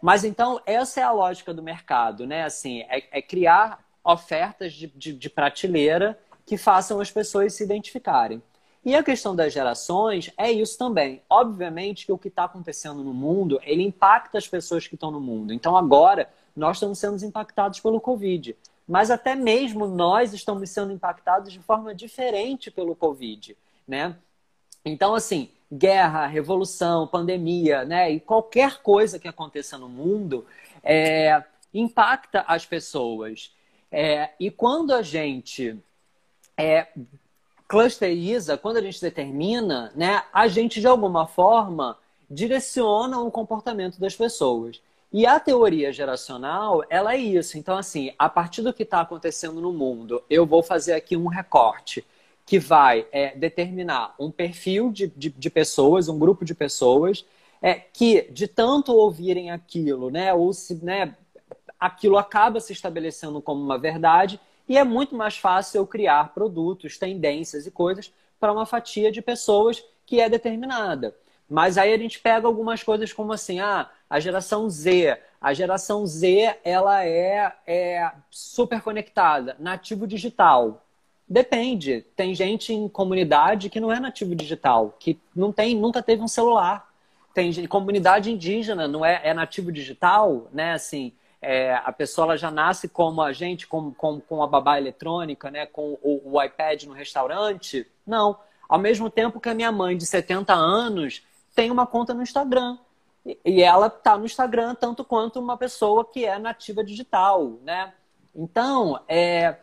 Mas então, essa é a lógica do mercado, né? Assim, é, é criar ofertas de, de, de prateleira que façam as pessoas se identificarem. E a questão das gerações é isso também. Obviamente que o que está acontecendo no mundo, ele impacta as pessoas que estão no mundo. Então agora nós estamos sendo impactados pelo Covid. Mas até mesmo nós estamos sendo impactados de forma diferente pelo Covid, né? Então, assim, guerra, revolução, pandemia, né? E qualquer coisa que aconteça no mundo é, impacta as pessoas. É, e quando a gente é, clusteriza, quando a gente determina, né, a gente de alguma forma direciona o comportamento das pessoas. E a teoria geracional, ela é isso. Então, assim, a partir do que está acontecendo no mundo, eu vou fazer aqui um recorte que vai é, determinar um perfil de, de, de, pessoas, um grupo de pessoas, é, que de tanto ouvirem aquilo, né, ou se, né, aquilo acaba se estabelecendo como uma verdade e é muito mais fácil eu criar produtos, tendências e coisas para uma fatia de pessoas que é determinada. Mas aí a gente pega algumas coisas como assim, ah, a geração Z. A geração Z, ela é, é super conectada, nativo digital. Depende. Tem gente em comunidade que não é nativo digital, que não tem, nunca teve um celular. tem comunidade indígena, não é, é nativo digital, né? Assim, é, a pessoa ela já nasce como a gente, com, com, com a babá eletrônica, né? Com o, o iPad no restaurante. Não. Ao mesmo tempo que a minha mãe de 70 anos tem uma conta no Instagram. E ela está no Instagram tanto quanto uma pessoa que é nativa digital, né? Então, é,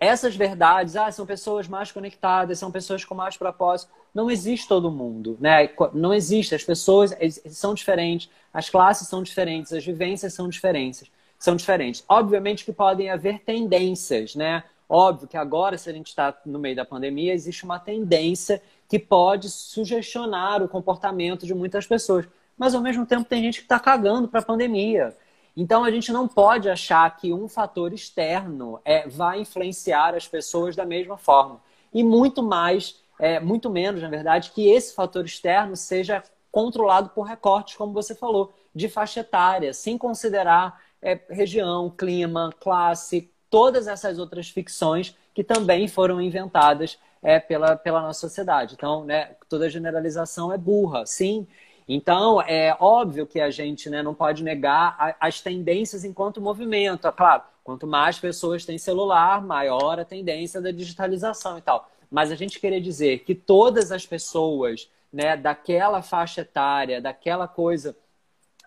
essas verdades, ah, são pessoas mais conectadas, são pessoas com mais propósito. Não existe todo mundo, né? Não existe. As pessoas são diferentes, as classes são diferentes, as vivências são diferentes. São diferentes. Obviamente que podem haver tendências, né? Óbvio que agora, se a gente está no meio da pandemia, existe uma tendência que pode sugestionar o comportamento de muitas pessoas. Mas, ao mesmo tempo, tem gente que está cagando para a pandemia. Então, a gente não pode achar que um fator externo é, vai influenciar as pessoas da mesma forma. E muito mais, é, muito menos, na verdade, que esse fator externo seja controlado por recortes, como você falou, de faixa etária, sem considerar é, região, clima, classe, todas essas outras ficções que também foram inventadas é, pela, pela nossa sociedade. Então, né, toda generalização é burra, sim. Então, é óbvio que a gente né, não pode negar a, as tendências enquanto movimento. É claro, quanto mais pessoas têm celular, maior a tendência da digitalização e tal. Mas a gente querer dizer que todas as pessoas né, daquela faixa etária, daquela coisa,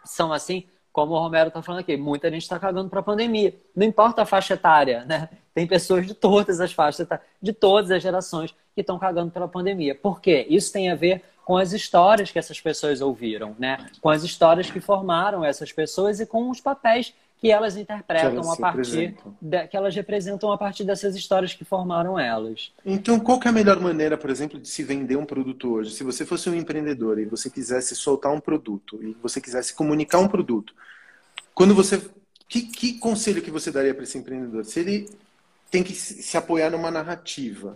são assim, como o Romero está falando aqui, muita gente está cagando para a pandemia. Não importa a faixa etária, né? Tem pessoas de todas as faixas, de todas as gerações que estão cagando pela pandemia. Por quê? Isso tem a ver com as histórias que essas pessoas ouviram, né? Com as histórias que formaram essas pessoas e com os papéis que elas interpretam que elas a partir que elas representam a partir dessas histórias que formaram elas. Então, qual é a melhor maneira, por exemplo, de se vender um produto hoje? Se você fosse um empreendedor e você quisesse soltar um produto e você quisesse comunicar um produto, quando você que, que conselho que você daria para esse empreendedor? Se ele tem que se apoiar numa narrativa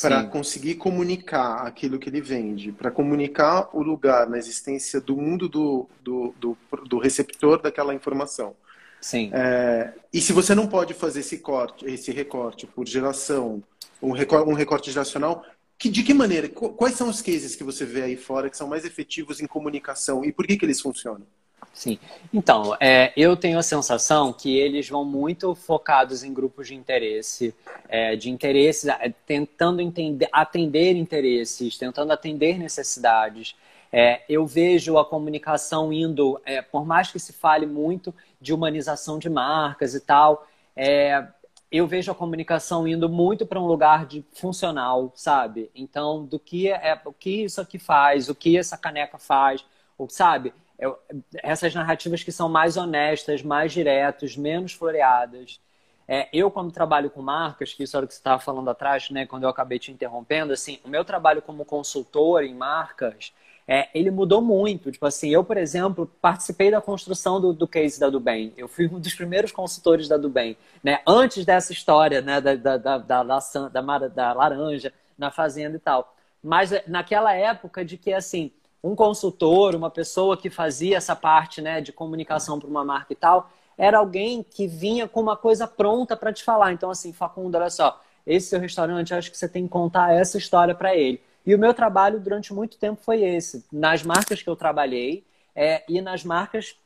para conseguir comunicar aquilo que ele vende, para comunicar o lugar na existência do mundo do, do, do, do receptor daquela informação. Sim. É, e se você não pode fazer esse corte, esse recorte por geração, um recorte, um recorte geracional, que, de que maneira? Quais são os cases que você vê aí fora que são mais efetivos em comunicação e por que, que eles funcionam? Sim. Então, é, eu tenho a sensação que eles vão muito focados em grupos de interesse, é, de interesses, é, tentando entender, atender interesses, tentando atender necessidades. É, eu vejo a comunicação indo, é, por mais que se fale muito de humanização de marcas e tal, é, eu vejo a comunicação indo muito para um lugar de funcional, sabe? Então, do que é, o que isso aqui faz, o que essa caneca faz, sabe? Eu, essas narrativas que são mais honestas, mais diretas, menos floreadas. É, eu, quando trabalho com marcas, que isso era o que você estava falando atrás, né, quando eu acabei te interrompendo, assim, o meu trabalho como consultor em marcas, é, ele mudou muito. Tipo assim, eu, por exemplo, participei da construção do, do case da Dubem. Eu fui um dos primeiros consultores da Dubem. Né? Antes dessa história né, da, da, da, da, da, da laranja na fazenda e tal. Mas é, naquela época de que, assim, um consultor, uma pessoa que fazia essa parte né, de comunicação para uma marca e tal, era alguém que vinha com uma coisa pronta para te falar. Então, assim, Facundo, olha só, esse seu restaurante, acho que você tem que contar essa história para ele. E o meu trabalho durante muito tempo foi esse, nas marcas que eu trabalhei é, e nas marcas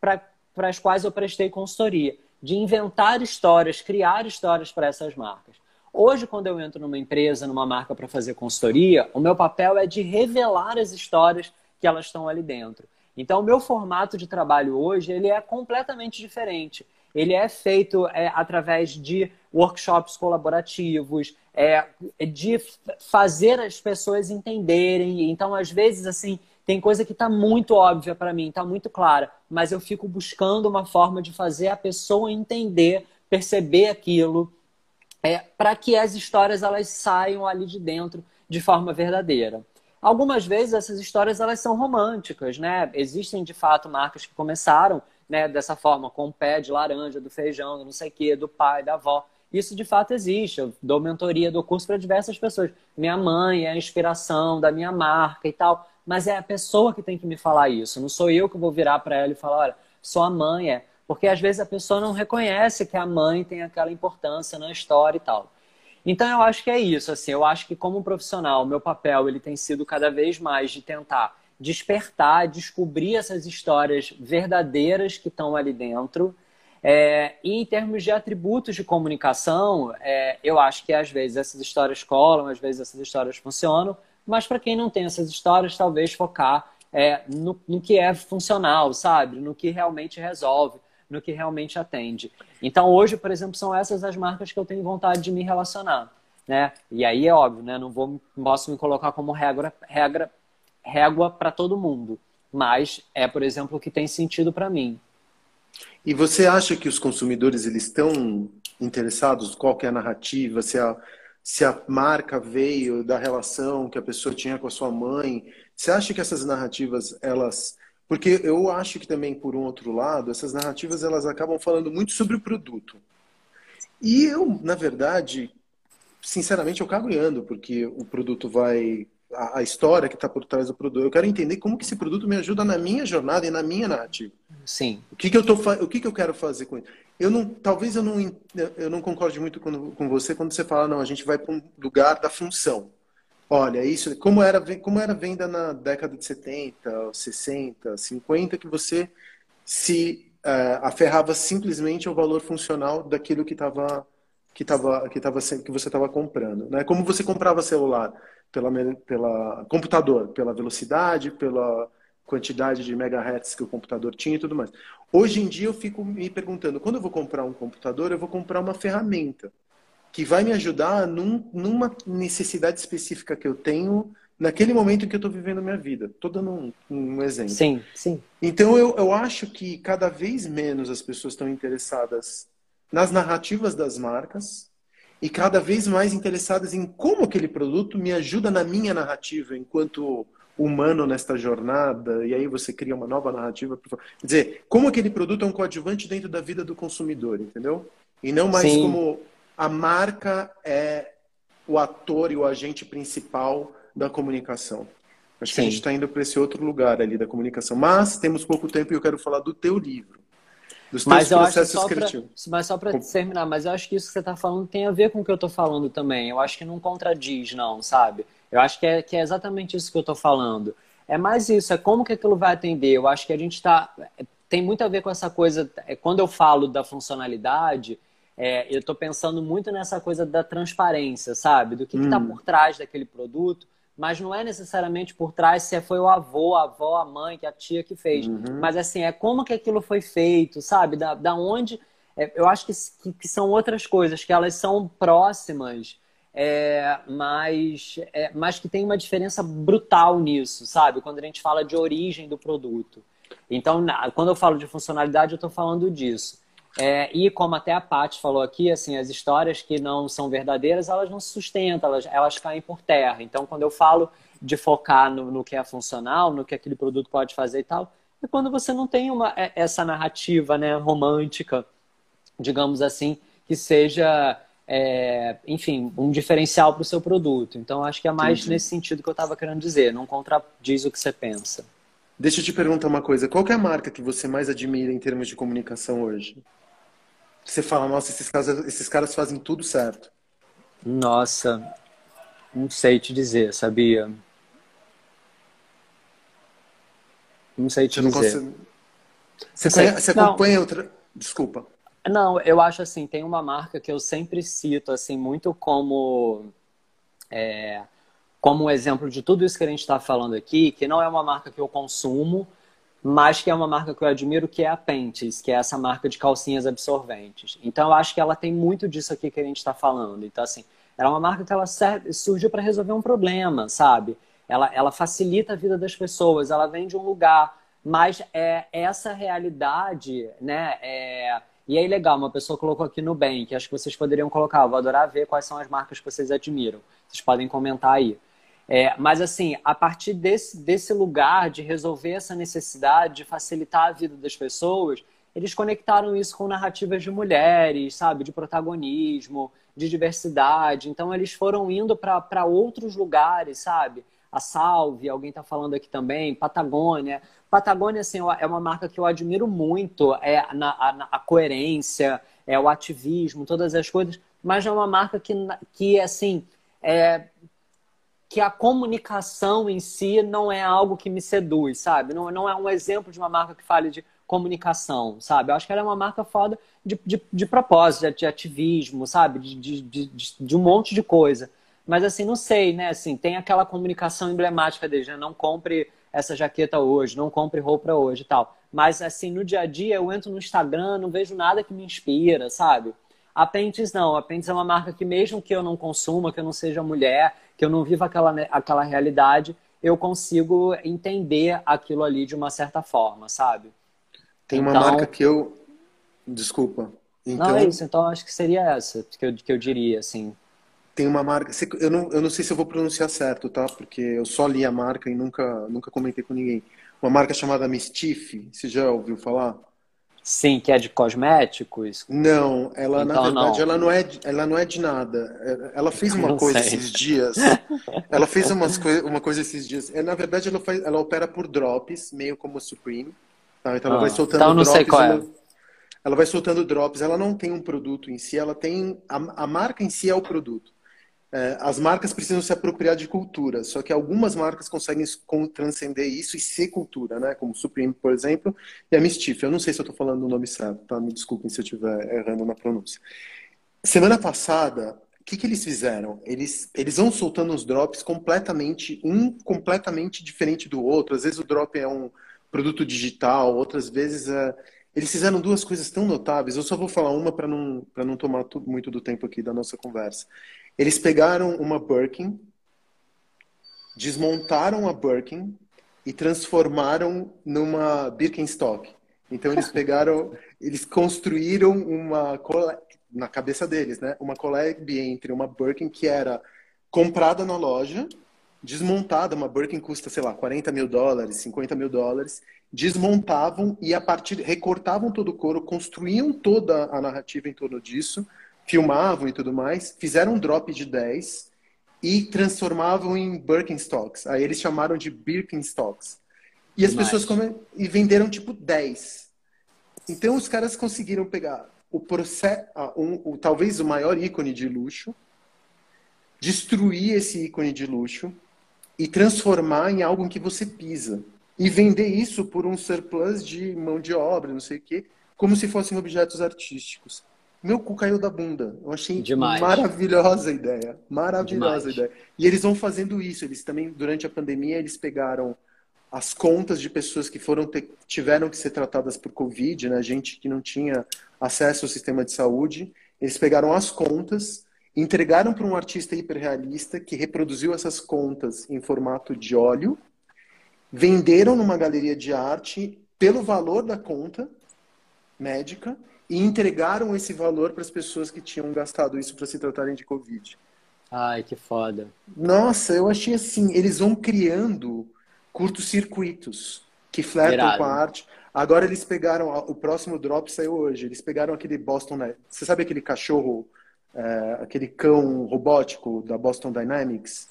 para as quais eu prestei consultoria, de inventar histórias, criar histórias para essas marcas. Hoje, quando eu entro numa empresa, numa marca para fazer consultoria, o meu papel é de revelar as histórias que elas estão ali dentro. Então, o meu formato de trabalho hoje ele é completamente diferente. Ele é feito é, através de workshops colaborativos, é, de fazer as pessoas entenderem. Então, às vezes, assim, tem coisa que está muito óbvia para mim, está muito clara, mas eu fico buscando uma forma de fazer a pessoa entender, perceber aquilo é, para que as histórias elas saiam ali de dentro de forma verdadeira. Algumas vezes essas histórias elas são românticas, né? Existem de fato marcas que começaram né, dessa forma, com o pé de laranja, do feijão, não sei o quê, do pai, da avó. Isso de fato existe. Eu dou mentoria, dou curso para diversas pessoas. Minha mãe é a inspiração da minha marca e tal. Mas é a pessoa que tem que me falar isso. Não sou eu que vou virar para ela e falar: olha, sua mãe é. Porque às vezes a pessoa não reconhece que a mãe tem aquela importância na história e tal. Então eu acho que é isso, assim, eu acho que como profissional, meu papel ele tem sido cada vez mais de tentar despertar, descobrir essas histórias verdadeiras que estão ali dentro. É, e em termos de atributos de comunicação, é, eu acho que às vezes essas histórias colam, às vezes essas histórias funcionam, mas para quem não tem essas histórias, talvez focar é, no, no que é funcional, sabe? No que realmente resolve, no que realmente atende. Então, hoje, por exemplo, são essas as marcas que eu tenho vontade de me relacionar. Né? E aí é óbvio, né? Não vou, posso me colocar como regra, regra régua para todo mundo, mas é, por exemplo, o que tem sentido para mim. E você acha que os consumidores eles estão interessados? Qual que é a narrativa? Se a, se a marca veio da relação que a pessoa tinha com a sua mãe? Você acha que essas narrativas elas porque eu acho que também por um outro lado essas narrativas elas acabam falando muito sobre o produto. E eu, na verdade, sinceramente, eu cago porque o produto vai a, a história que está por trás do produto. Eu quero entender como que esse produto me ajuda na minha jornada e na minha narrativa. Sim. O que, que eu tô o que, que eu quero fazer com isso? Eu não, talvez eu não, eu não concorde muito com, com você quando você fala não, a gente vai para um lugar da função. Olha, isso, como era, como era venda na década de 70, 60, 50, que você se uh, aferrava simplesmente ao valor funcional daquilo que estava que tava, que tava, que você estava comprando, né? Como você comprava celular, pela, pela computador, pela velocidade, pela quantidade de megahertz que o computador tinha e tudo mais. Hoje em dia eu fico me perguntando, quando eu vou comprar um computador, eu vou comprar uma ferramenta que vai me ajudar num, numa necessidade específica que eu tenho naquele momento em que eu estou vivendo a minha vida. Estou dando um, um, exemplo. Sim, sim. Então eu, eu acho que cada vez menos as pessoas estão interessadas nas narrativas das marcas e cada vez mais interessadas em como aquele produto me ajuda na minha narrativa enquanto humano nesta jornada, e aí você cria uma nova narrativa. Quer dizer, como aquele produto é um coadjuvante dentro da vida do consumidor, entendeu? E não mais Sim. como a marca é o ator e o agente principal da comunicação. Acho Sim. que a gente está indo para esse outro lugar ali da comunicação. Mas temos pouco tempo e eu quero falar do teu livro. Dos mas eu acho só pra, mas só para terminar, mas eu acho que isso que você está falando tem a ver com o que eu estou falando também. Eu acho que não contradiz, não, sabe? Eu acho que é, que é exatamente isso que eu estou falando. É mais isso, é como que aquilo vai atender. Eu acho que a gente está. Tem muito a ver com essa coisa. É, quando eu falo da funcionalidade, é, eu estou pensando muito nessa coisa da transparência, sabe? Do que está hum. por trás daquele produto mas não é necessariamente por trás se foi o avô, a avó, a mãe, que a tia que fez. Uhum. Mas assim, é como que aquilo foi feito, sabe? Da, da onde. É, eu acho que, que, que, são outras coisas, que elas são próximas, é, mas, é, mas que tem uma diferença brutal nisso, sabe? Quando a gente fala de origem do produto. Então, na, quando eu falo de funcionalidade, eu estou falando disso. É, e como até a Paty falou aqui, assim, as histórias que não são verdadeiras, elas não se sustentam, elas, elas caem por terra. Então, quando eu falo de focar no, no que é funcional, no que aquele produto pode fazer e tal, é quando você não tem uma, é, essa narrativa né, romântica, digamos assim, que seja, é, enfim, um diferencial para o seu produto. Então, acho que é mais Entendi. nesse sentido que eu estava querendo dizer, não contradiz o que você pensa. Deixa eu te perguntar uma coisa, qual é a marca que você mais admira em termos de comunicação hoje? Você fala, nossa, esses caras, esses caras fazem tudo certo? Nossa, não sei te dizer, sabia? Não sei te você dizer. Consegue... Você, conhece, você acompanha não. outra. Desculpa. Não, eu acho assim, tem uma marca que eu sempre cito, assim, muito como. É, como um exemplo de tudo isso que a gente está falando aqui, que não é uma marca que eu consumo, mas que é uma marca que eu admiro, que é a Pentes, que é essa marca de calcinhas absorventes. Então, eu acho que ela tem muito disso aqui que a gente está falando. Então, assim, ela é uma marca que ela serve, surgiu para resolver um problema, sabe? Ela, ela facilita a vida das pessoas, ela vem de um lugar, mas é essa realidade, né? É... E aí, legal, uma pessoa colocou aqui no bem, que acho que vocês poderiam colocar. Eu vou adorar ver quais são as marcas que vocês admiram. Vocês podem comentar aí. É, mas, assim, a partir desse, desse lugar de resolver essa necessidade, de facilitar a vida das pessoas, eles conectaram isso com narrativas de mulheres, sabe? De protagonismo, de diversidade. Então, eles foram indo para outros lugares, sabe? A Salve, alguém está falando aqui também, Patagônia. Patagônia, assim, é uma marca que eu admiro muito, é na, a, a coerência, é o ativismo, todas as coisas, mas é uma marca que, que assim, é, que a comunicação em si não é algo que me seduz, sabe? Não, não é um exemplo de uma marca que fale de comunicação, sabe? Eu acho que ela é uma marca foda de, de, de propósito, de ativismo, sabe? De, de, de, um monte de coisa. Mas assim, não sei, né? Assim, tem aquela comunicação emblemática desde né? não compre essa jaqueta hoje, não compre roupa hoje e tal. Mas assim, no dia a dia eu entro no Instagram, não vejo nada que me inspira, sabe? A Pentes não, a Pentes é uma marca que mesmo que eu não consuma, que eu não seja mulher, que eu não viva aquela, aquela realidade, eu consigo entender aquilo ali de uma certa forma, sabe? Tem uma então... marca que eu. Desculpa. Então... Não é isso, então acho que seria essa que eu, que eu diria, assim. Tem uma marca. Eu não, eu não sei se eu vou pronunciar certo, tá? Porque eu só li a marca e nunca, nunca comentei com ninguém. Uma marca chamada Mistif, você já ouviu falar? Sim, que é de cosméticos? Não, ela então, na verdade não. ela não é ela não é de nada. Ela fez uma coisa sei. esses dias. ela fez umas coi uma coisa esses dias. É, na verdade ela faz, ela opera por drops, meio como a Supreme. Tá? Então ela ah, vai soltando então não drops. Sei qual é. Ela vai soltando drops. Ela não tem um produto em si. Ela tem a, a marca em si é o produto. É, as marcas precisam se apropriar de cultura, só que algumas marcas conseguem transcender isso e ser cultura, né? Como Supreme, por exemplo, e a Mischief. Eu não sei se eu estou falando o nome certo, tá? Me desculpem se eu estiver errando na pronúncia. Semana passada, o que, que eles fizeram? Eles, eles vão soltando uns drops completamente, um completamente diferente do outro. Às vezes o drop é um produto digital, outras vezes é... Eles fizeram duas coisas tão notáveis. Eu só vou falar uma para não, não tomar muito do tempo aqui da nossa conversa. Eles pegaram uma Birkin, desmontaram a Birkin e transformaram numa Birkenstock. Então eles pegaram, eles construíram uma na cabeça deles, né? Uma collab entre uma Birkin que era comprada na loja, desmontada, uma Birkin custa, sei lá, 40 mil dólares, 50 mil dólares, desmontavam e a partir recortavam todo o couro, construíam toda a narrativa em torno disso filmavam e tudo mais, fizeram um drop de 10 e transformavam em Birkenstocks. Aí eles chamaram de Birkenstocks. E as pessoas come... e venderam tipo 10. Então os caras conseguiram pegar o processo, um, o, talvez o maior ícone de luxo, destruir esse ícone de luxo e transformar em algo em que você pisa. E vender isso por um surplus de mão de obra, não sei o quê, como se fossem objetos artísticos. Meu cu caiu da bunda. Eu achei Demais. maravilhosa a ideia. Maravilhosa Demais. ideia. E eles vão fazendo isso. Eles também, durante a pandemia, eles pegaram as contas de pessoas que foram ter, tiveram que ser tratadas por Covid, né? Gente que não tinha acesso ao sistema de saúde. Eles pegaram as contas, entregaram para um artista hiperrealista que reproduziu essas contas em formato de óleo, venderam numa galeria de arte pelo valor da conta médica e entregaram esse valor para as pessoas que tinham gastado isso para se tratarem de Covid. Ai, que foda. Nossa, eu achei assim, eles vão criando curtos-circuitos que flertam com a arte. Agora eles pegaram, o próximo drop saiu hoje, eles pegaram aquele Boston, né? você sabe aquele cachorro, é, aquele cão robótico da Boston Dynamics?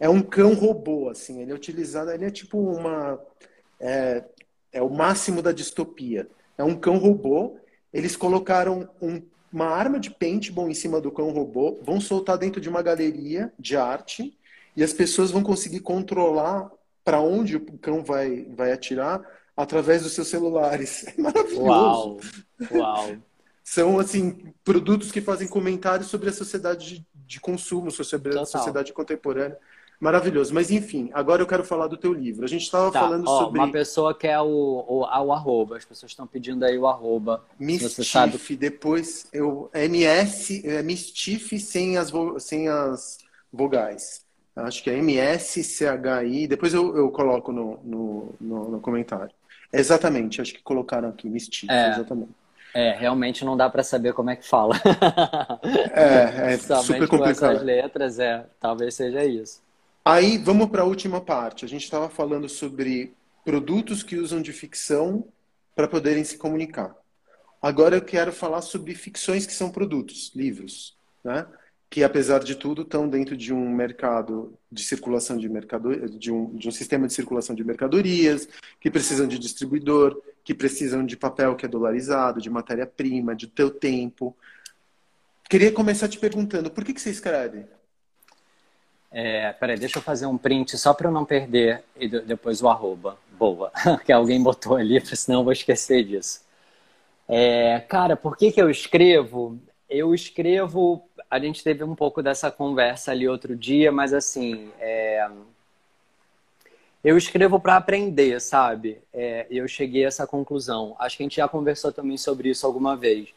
É um cão robô, assim, ele é utilizado, ele é tipo uma, é, é o máximo da distopia. É um cão robô eles colocaram um, uma arma de paintball em cima do cão robô, vão soltar dentro de uma galeria de arte e as pessoas vão conseguir controlar para onde o cão vai, vai atirar através dos seus celulares. É maravilhoso. Uau! Uau! São, assim, produtos que fazem comentários sobre a sociedade de, de consumo, sobre a sociedade contemporânea. Maravilhoso. Mas enfim, agora eu quero falar do teu livro. A gente estava tá, falando ó, sobre. Uma pessoa quer o, o, o arroba. As pessoas estão pedindo aí o arroba. Mistif, sabe... depois eu. MS, é Mistif sem as, sem as vogais. Acho que é MSCHI. Depois eu, eu coloco no, no, no, no comentário. Exatamente, acho que colocaram aqui, Mistif, é. exatamente. É, realmente não dá para saber como é que fala. É, é super complicado. Com essas letras, é, talvez seja isso. Aí vamos para a última parte. A gente estava falando sobre produtos que usam de ficção para poderem se comunicar. Agora eu quero falar sobre ficções que são produtos, livros, né? que apesar de tudo estão dentro de um mercado de circulação de mercadorias, de um, de um sistema de circulação de mercadorias, que precisam de distribuidor, que precisam de papel que é dolarizado, de matéria-prima, de teu tempo. Queria começar te perguntando, por que, que você escreve? É, peraí, deixa eu fazer um print só para eu não perder e depois o arroba. Boa, que alguém botou ali, senão eu vou esquecer disso. É, cara, por que, que eu escrevo? Eu escrevo. A gente teve um pouco dessa conversa ali outro dia, mas assim, é, eu escrevo para aprender, sabe? É, eu cheguei a essa conclusão. Acho que a gente já conversou também sobre isso alguma vez.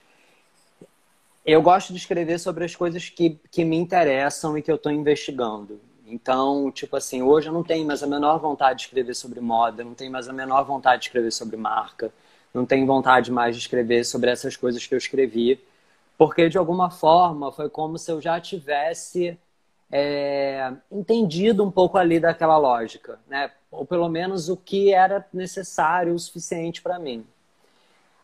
Eu gosto de escrever sobre as coisas que, que me interessam e que eu estou investigando. Então, tipo assim, hoje eu não tenho mais a menor vontade de escrever sobre moda, não tenho mais a menor vontade de escrever sobre marca, não tenho vontade mais de escrever sobre essas coisas que eu escrevi, porque de alguma forma foi como se eu já tivesse é, entendido um pouco ali daquela lógica, né? Ou pelo menos o que era necessário o suficiente para mim.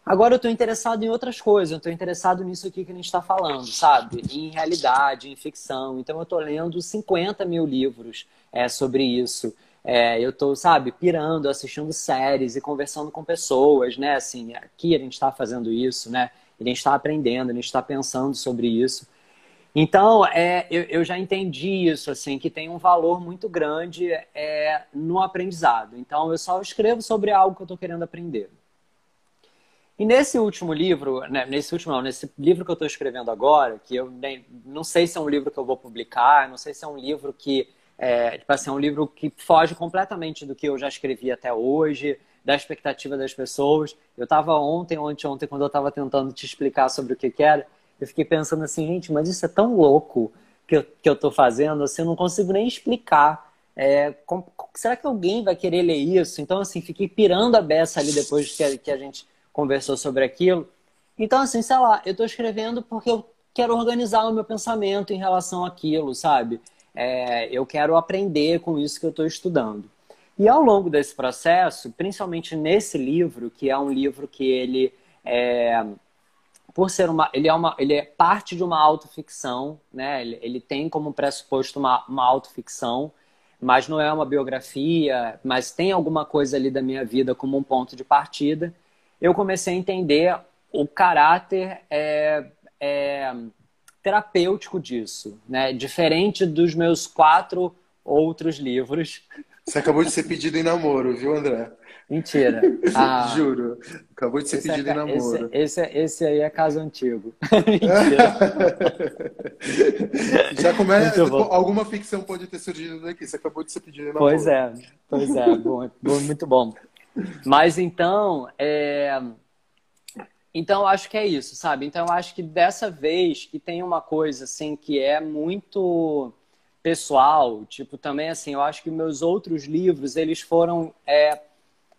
Agora eu estou interessado em outras coisas, eu estou interessado nisso aqui que a gente está falando, sabe? Em realidade, em ficção. Então eu estou lendo 50 mil livros é, sobre isso. É, eu estou, sabe, pirando, assistindo séries e conversando com pessoas, né? Assim, aqui a gente está fazendo isso, né? A gente está aprendendo, a gente está pensando sobre isso. Então, é, eu, eu, já entendi isso, assim, que tem um valor muito grande é, no aprendizado. Então, eu só escrevo sobre algo que eu estou querendo aprender. E nesse último livro, né, nesse último não, nesse livro que eu estou escrevendo agora, que eu nem, não sei se é um livro que eu vou publicar, não sei se é um livro que é, tipo assim, é um livro que foge completamente do que eu já escrevi até hoje, da expectativa das pessoas. Eu estava ontem, ontem, ontem, quando eu estava tentando te explicar sobre o que, que era, eu fiquei pensando assim, gente, mas isso é tão louco que eu, que eu fazendo, assim, eu não consigo nem explicar. É, será que alguém vai querer ler isso? Então, assim, fiquei pirando a beça ali depois que a, que a gente conversou sobre aquilo. Então, assim, sei lá, eu estou escrevendo porque eu quero organizar o meu pensamento em relação àquilo, sabe? É, eu quero aprender com isso que eu estou estudando. E ao longo desse processo, principalmente nesse livro, que é um livro que ele é, por ser uma, ele é uma, ele é parte de uma autoficção, né? Ele, ele tem como pressuposto uma, uma autoficção, mas não é uma biografia, mas tem alguma coisa ali da minha vida como um ponto de partida. Eu comecei a entender o caráter é, é, terapêutico disso, né? Diferente dos meus quatro outros livros. Você acabou de ser pedido em namoro, viu, André? Mentira. Ah, Juro. Acabou de ser pedido é, em namoro. Esse, esse, esse, aí é caso antigo. Mentira. Já começa. Alguma ficção pode ter surgido daqui. Você acabou de ser pedido em namoro. Pois é, pois é. bom, muito bom. Mas então, é... então eu acho que é isso, sabe? Então eu acho que dessa vez que tem uma coisa assim que é muito pessoal, tipo também assim, eu acho que meus outros livros eles foram é,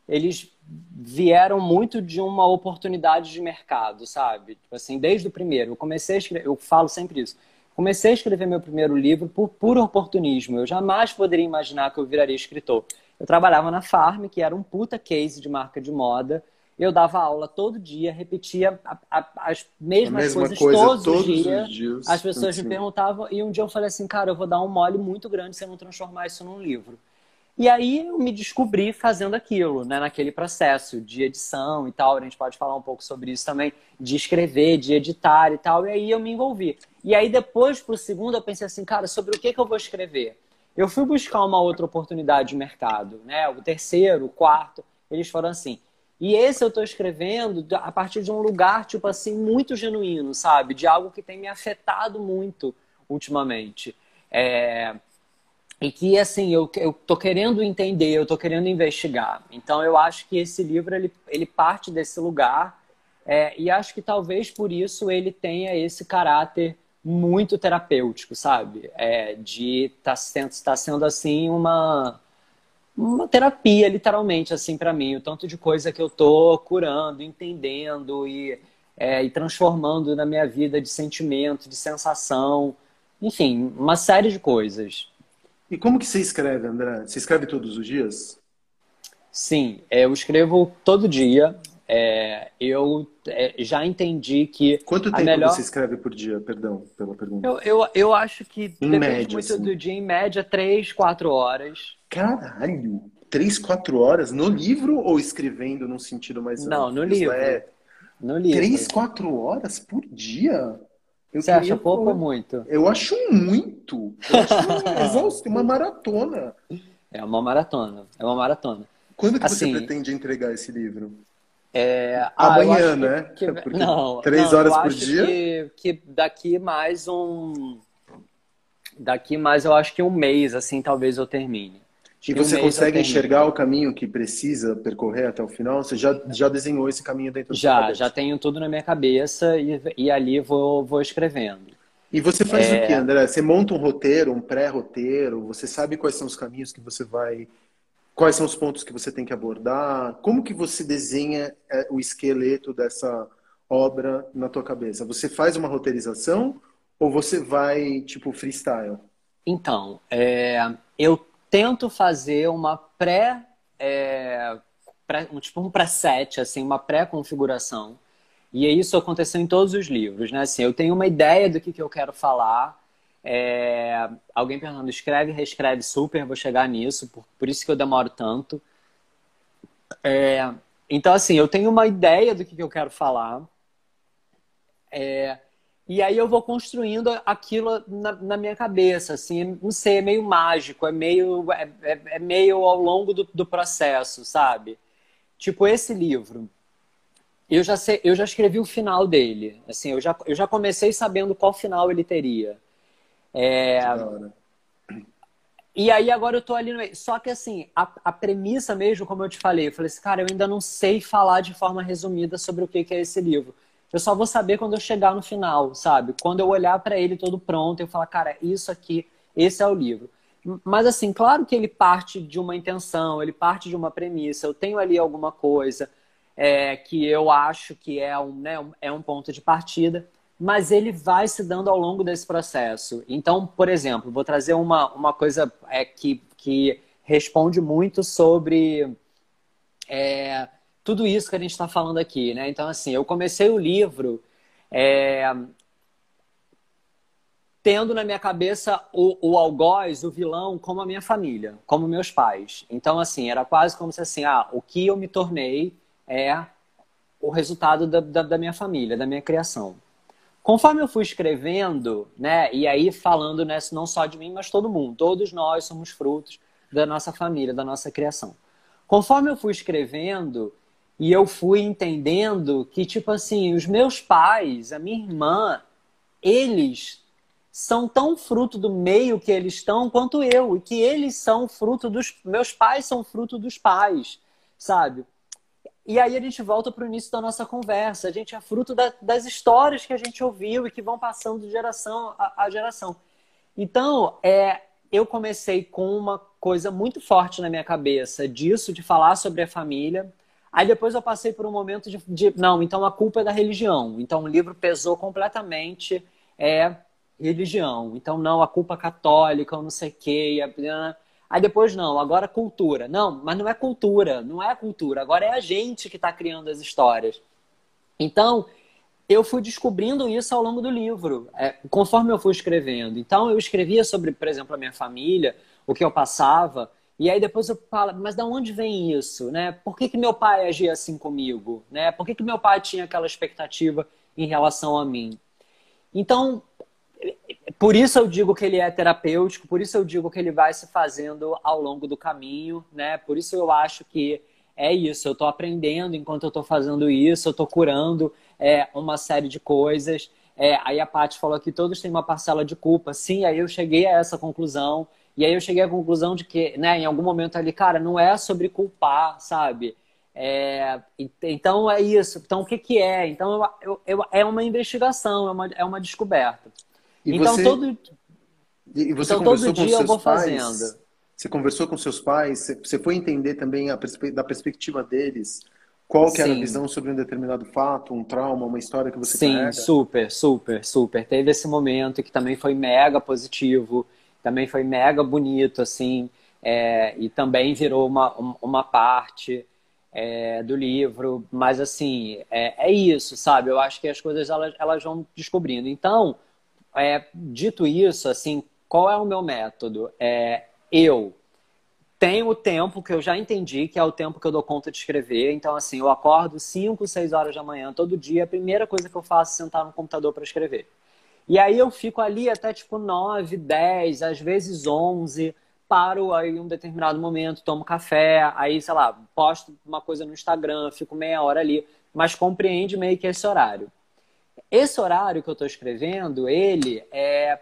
eles vieram muito de uma oportunidade de mercado, sabe? Tipo assim, desde o primeiro. Eu comecei a escrever, eu falo sempre isso. Comecei a escrever meu primeiro livro por puro oportunismo. Eu jamais poderia imaginar que eu viraria escritor. Eu trabalhava na Farm, que era um puta case de marca de moda. Eu dava aula todo dia, repetia a, a, as mesmas coisas coisa, todos, todos, os dias. Os dias. As pessoas me perguntavam, e um dia eu falei assim, cara, eu vou dar um mole muito grande se eu não transformar isso num livro. E aí eu me descobri fazendo aquilo, né, naquele processo de edição e tal. A gente pode falar um pouco sobre isso também, de escrever, de editar e tal. E aí eu me envolvi. E aí depois, pro segundo, eu pensei assim, cara, sobre o que, que eu vou escrever? Eu fui buscar uma outra oportunidade de mercado, né? O terceiro, o quarto, eles foram assim. E esse eu estou escrevendo a partir de um lugar, tipo assim, muito genuíno, sabe? De algo que tem me afetado muito ultimamente. É, e que assim eu, eu tô querendo entender, eu tô querendo investigar. Então eu acho que esse livro ele, ele parte desse lugar é, e acho que talvez por isso ele tenha esse caráter muito terapêutico, sabe? É, de estar tá sendo, tá sendo assim uma uma terapia literalmente assim para mim, o tanto de coisa que eu tô curando, entendendo e, é, e transformando na minha vida de sentimento, de sensação, enfim, uma série de coisas. E como que você escreve, André? Você escreve todos os dias? Sim, é, eu escrevo todo dia. É, eu é, já entendi que. Quanto tempo melhor... você escreve por dia? Perdão pela pergunta. Eu, eu, eu acho que em depende média, muito assim. do dia, em média, três, quatro horas. Caralho! Três, quatro horas no livro ou escrevendo num sentido mais Não, no livro. É... No livro. Três, quatro horas por dia? Eu Você acha pouco ou muito? Eu acho muito. Eu acho uma, uma maratona. É uma maratona. É uma maratona. Quando que assim, você pretende entregar esse livro? É, Amanhã, ah, né? Que, não, três não, horas por dia. Que, que daqui mais um, daqui mais eu acho que um mês, assim, talvez eu termine. E você um consegue enxergar o caminho que precisa percorrer até o final? Você já, já desenhou esse caminho dentro do Já, já tenho tudo na minha cabeça e, e ali vou, vou escrevendo. E você faz é... o que, André? Você monta um roteiro, um pré-roteiro? Você sabe quais são os caminhos que você vai... Quais são os pontos que você tem que abordar? Como que você desenha é, o esqueleto dessa obra na tua cabeça? Você faz uma roteirização ou você vai, tipo, freestyle? Então, é, eu tento fazer uma pré, é, pré um, tipo um preset, assim, uma pré-configuração. E isso aconteceu em todos os livros, né? Assim, eu tenho uma ideia do que, que eu quero falar. É, alguém perguntando, escreve, reescreve super, vou chegar nisso, por, por isso que eu demoro tanto. É, então, assim, eu tenho uma ideia do que, que eu quero falar. É, e aí eu vou construindo aquilo na, na, minha cabeça, assim, não sei, é meio mágico, é meio, é, é, é meio ao longo do, do, processo, sabe? Tipo, esse livro, eu já, sei, eu já escrevi o final dele, assim, eu já, eu já comecei sabendo qual final ele teria. É... E aí agora eu tô ali no meio. Só que assim, a, a premissa mesmo, como eu te falei, eu falei assim, cara, eu ainda não sei falar de forma resumida sobre o que, que é esse livro eu só vou saber quando eu chegar no final, sabe? Quando eu olhar para ele todo pronto, eu falar, cara, isso aqui, esse é o livro. Mas assim, claro que ele parte de uma intenção, ele parte de uma premissa. Eu tenho ali alguma coisa é, que eu acho que é um, né, é um ponto de partida, mas ele vai se dando ao longo desse processo. Então, por exemplo, vou trazer uma, uma coisa é, que, que responde muito sobre é, tudo isso que a gente está falando aqui, né? Então, assim, eu comecei o livro é, tendo na minha cabeça o, o algoz, o vilão, como a minha família, como meus pais. Então, assim, era quase como se assim, ah, o que eu me tornei é o resultado da, da, da minha família, da minha criação. Conforme eu fui escrevendo, né, e aí falando né, não só de mim, mas todo mundo, todos nós somos frutos da nossa família, da nossa criação. Conforme eu fui escrevendo, e eu fui entendendo que, tipo assim, os meus pais, a minha irmã, eles são tão fruto do meio que eles estão quanto eu. E que eles são fruto dos. Meus pais são fruto dos pais, sabe? E aí a gente volta para o início da nossa conversa. A gente é fruto da, das histórias que a gente ouviu e que vão passando de geração a, a geração. Então, é, eu comecei com uma coisa muito forte na minha cabeça disso, de falar sobre a família Aí depois eu passei por um momento de, de, não, então a culpa é da religião. Então o livro pesou completamente é religião. Então não, a culpa católica, eu não sei o quê. Aí depois não, agora cultura. Não, mas não é cultura, não é cultura. Agora é a gente que está criando as histórias. Então eu fui descobrindo isso ao longo do livro, é, conforme eu fui escrevendo. Então eu escrevia sobre, por exemplo, a minha família, o que eu passava. E aí depois eu falo, mas da onde vem isso, né? Por que, que meu pai agia assim comigo, né? Por que, que meu pai tinha aquela expectativa em relação a mim? Então, por isso eu digo que ele é terapêutico, por isso eu digo que ele vai se fazendo ao longo do caminho, né? Por isso eu acho que é isso, eu estou aprendendo enquanto eu estou fazendo isso, eu estou curando é, uma série de coisas. É, aí a Paty falou que todos têm uma parcela de culpa. Sim, aí eu cheguei a essa conclusão. E aí eu cheguei à conclusão de que, né, em algum momento ali, cara, não é sobre culpar, sabe? É, então é isso. Então o que, que é? Então eu, eu, é uma investigação, é uma, é uma descoberta. E então você, todo, e você então, todo dia eu vou pais, fazendo. Você conversou com seus pais? Você foi entender também a da perspectiva deles? Qual que era a visão sobre um determinado fato, um trauma, uma história que você Sim, super, super, super. Teve esse momento que também foi mega positivo também foi mega bonito, assim, é, e também virou uma, uma parte é, do livro, mas assim, é, é, isso, sabe? Eu acho que as coisas elas, elas vão descobrindo. Então, é, dito isso, assim, qual é o meu método? É, eu tenho o tempo que eu já entendi, que é o tempo que eu dou conta de escrever. Então, assim, eu acordo 5, 6 horas da manhã todo dia. A primeira coisa que eu faço é sentar no computador para escrever. E aí eu fico ali até tipo 9, 10, às vezes 11, paro aí em um determinado momento, tomo café, aí, sei lá, posto uma coisa no Instagram, fico meia hora ali, mas compreende meio que esse horário. Esse horário que eu estou escrevendo, ele é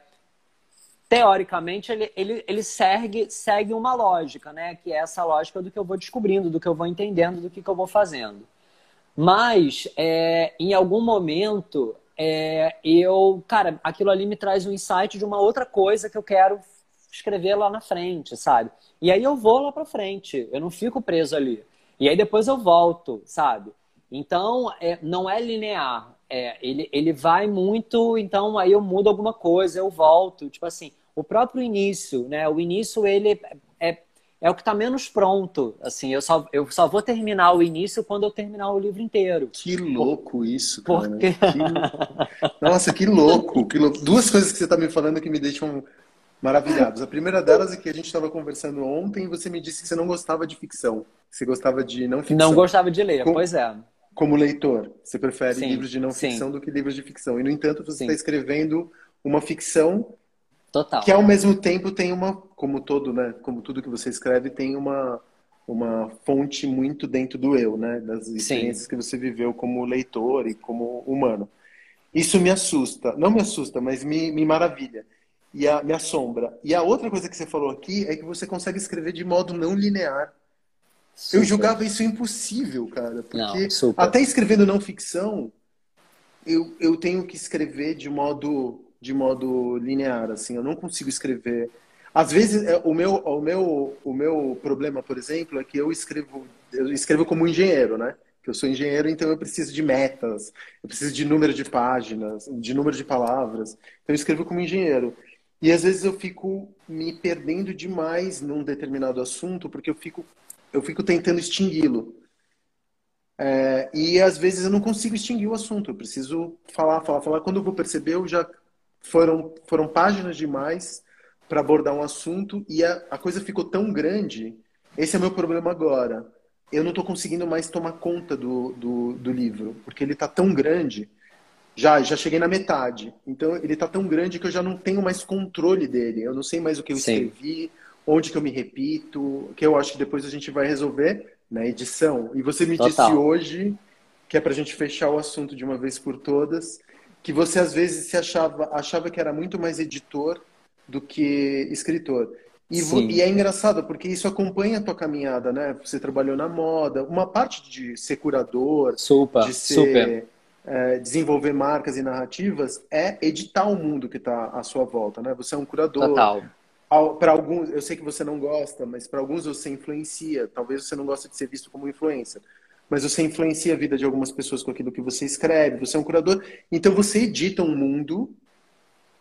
teoricamente, ele, ele, ele segue, segue uma lógica, né? Que é essa lógica do que eu vou descobrindo, do que eu vou entendendo, do que, que eu vou fazendo. Mas, é, em algum momento, é, eu, cara, aquilo ali me traz um insight de uma outra coisa que eu quero escrever lá na frente, sabe? E aí eu vou lá para frente, eu não fico preso ali. E aí depois eu volto, sabe? Então, é, não é linear. É, ele, ele vai muito, então aí eu mudo alguma coisa, eu volto. Tipo assim, o próprio início, né? O início, ele é, é o que está menos pronto. Assim, eu só, eu só vou terminar o início quando eu terminar o livro inteiro. Que louco isso, cara. Porque... Que... Nossa, que louco, que louco. Duas coisas que você está me falando que me deixam maravilhados. A primeira delas é que a gente estava conversando ontem e você me disse que você não gostava de ficção. Você gostava de não ficção. Não gostava de ler, como, pois é. Como leitor, você prefere sim, livros de não ficção sim. do que livros de ficção. E, no entanto, você está escrevendo uma ficção Total. Que ao mesmo tempo tem uma, como todo, né, como tudo que você escreve, tem uma uma fonte muito dentro do eu, né, das experiências Sim. que você viveu como leitor e como humano. Isso me assusta, não me assusta, mas me, me maravilha e a, me assombra. E a outra coisa que você falou aqui é que você consegue escrever de modo não linear. Super. Eu julgava isso impossível, cara, porque não, até escrevendo não ficção, eu, eu tenho que escrever de modo de modo linear, assim, eu não consigo escrever. Às vezes, é, o meu, o meu, o meu problema, por exemplo, é que eu escrevo, eu escrevo como engenheiro, né? Que eu sou engenheiro, então eu preciso de metas, eu preciso de número de páginas, de número de palavras. Então eu escrevo como engenheiro. E às vezes eu fico me perdendo demais num determinado assunto, porque eu fico, eu fico tentando extingui-lo. É, e às vezes eu não consigo extinguir o assunto, eu preciso falar, falar, falar. Quando eu vou perceber, eu já foram, foram páginas demais para abordar um assunto e a, a coisa ficou tão grande. Esse é o meu problema agora. Eu não estou conseguindo mais tomar conta do, do, do livro, porque ele está tão grande. Já, já cheguei na metade. Então, ele está tão grande que eu já não tenho mais controle dele. Eu não sei mais o que eu Sim. escrevi, onde que eu me repito, que eu acho que depois a gente vai resolver na edição. E você me Total. disse hoje, que é para a gente fechar o assunto de uma vez por todas, que você às vezes se achava, achava que era muito mais editor do que escritor. E, e, é engraçado, porque isso acompanha a tua caminhada, né? Você trabalhou na moda, uma parte de ser curador, super, de ser. É, desenvolver marcas e narrativas, é editar o mundo que está à sua volta, né? Você é um curador. Total. Para alguns, eu sei que você não gosta, mas para alguns você influencia. Talvez você não goste de ser visto como influencer mas você influencia a vida de algumas pessoas com aquilo que você escreve, você é um curador, então você edita um mundo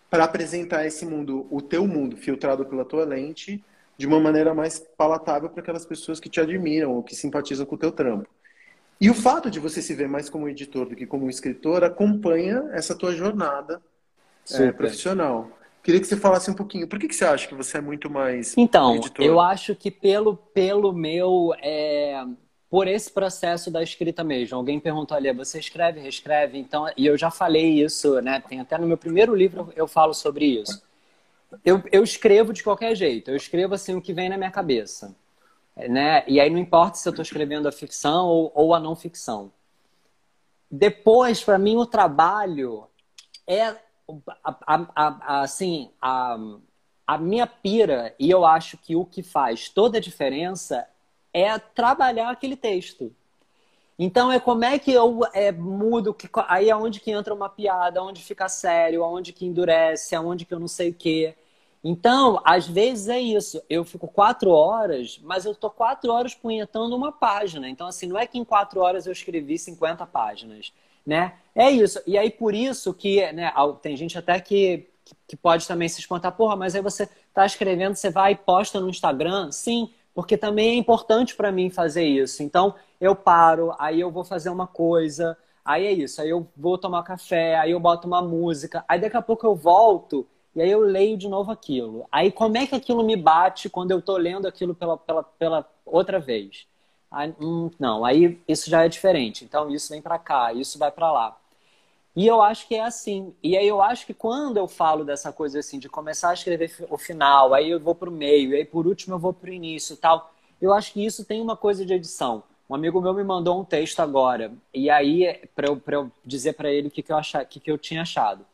para apresentar esse mundo, o teu mundo, filtrado pela tua lente, de uma maneira mais palatável para aquelas pessoas que te admiram ou que simpatizam com o teu trampo. E o fato de você se ver mais como editor do que como escritor acompanha essa tua jornada é, profissional. Queria que você falasse um pouquinho. Por que, que você acha que você é muito mais então, eu acho que pelo, pelo meu é, por esse processo da escrita mesmo. Alguém perguntou ali, você escreve, reescreve? Então, e eu já falei isso, né? Tem até no meu primeiro livro eu falo sobre isso. Eu, eu escrevo de qualquer jeito. Eu escrevo assim o que vem na minha cabeça, né? E aí não importa se eu estou escrevendo a ficção ou, ou a não ficção. Depois, para mim, o trabalho é a, a, a, assim a, a minha pira e eu acho que o que faz toda a diferença é trabalhar aquele texto. Então é como é que eu é, mudo, que, aí é onde que entra uma piada, onde fica sério, onde que endurece, aonde que eu não sei o quê. Então, às vezes é isso. Eu fico quatro horas, mas eu tô quatro horas punhetando uma página. Então, assim, não é que em quatro horas eu escrevi 50 páginas, né? É isso. E aí, por isso que, né, tem gente até que, que pode também se espantar. Porra, mas aí você tá escrevendo, você vai e posta no Instagram? Sim, porque também é importante para mim fazer isso. Então, eu paro, aí eu vou fazer uma coisa, aí é isso, aí eu vou tomar café, aí eu boto uma música, aí daqui a pouco eu volto e aí eu leio de novo aquilo. Aí como é que aquilo me bate quando eu tô lendo aquilo pela, pela, pela outra vez? Aí, hum, não, aí isso já é diferente. Então isso vem para cá, isso vai para lá. E eu acho que é assim. E aí eu acho que quando eu falo dessa coisa assim, de começar a escrever o final, aí eu vou para o meio, aí por último eu vou para o início tal, eu acho que isso tem uma coisa de edição. Um amigo meu me mandou um texto agora, e aí, para eu, eu dizer para ele o que, que, eu que, que eu tinha achado.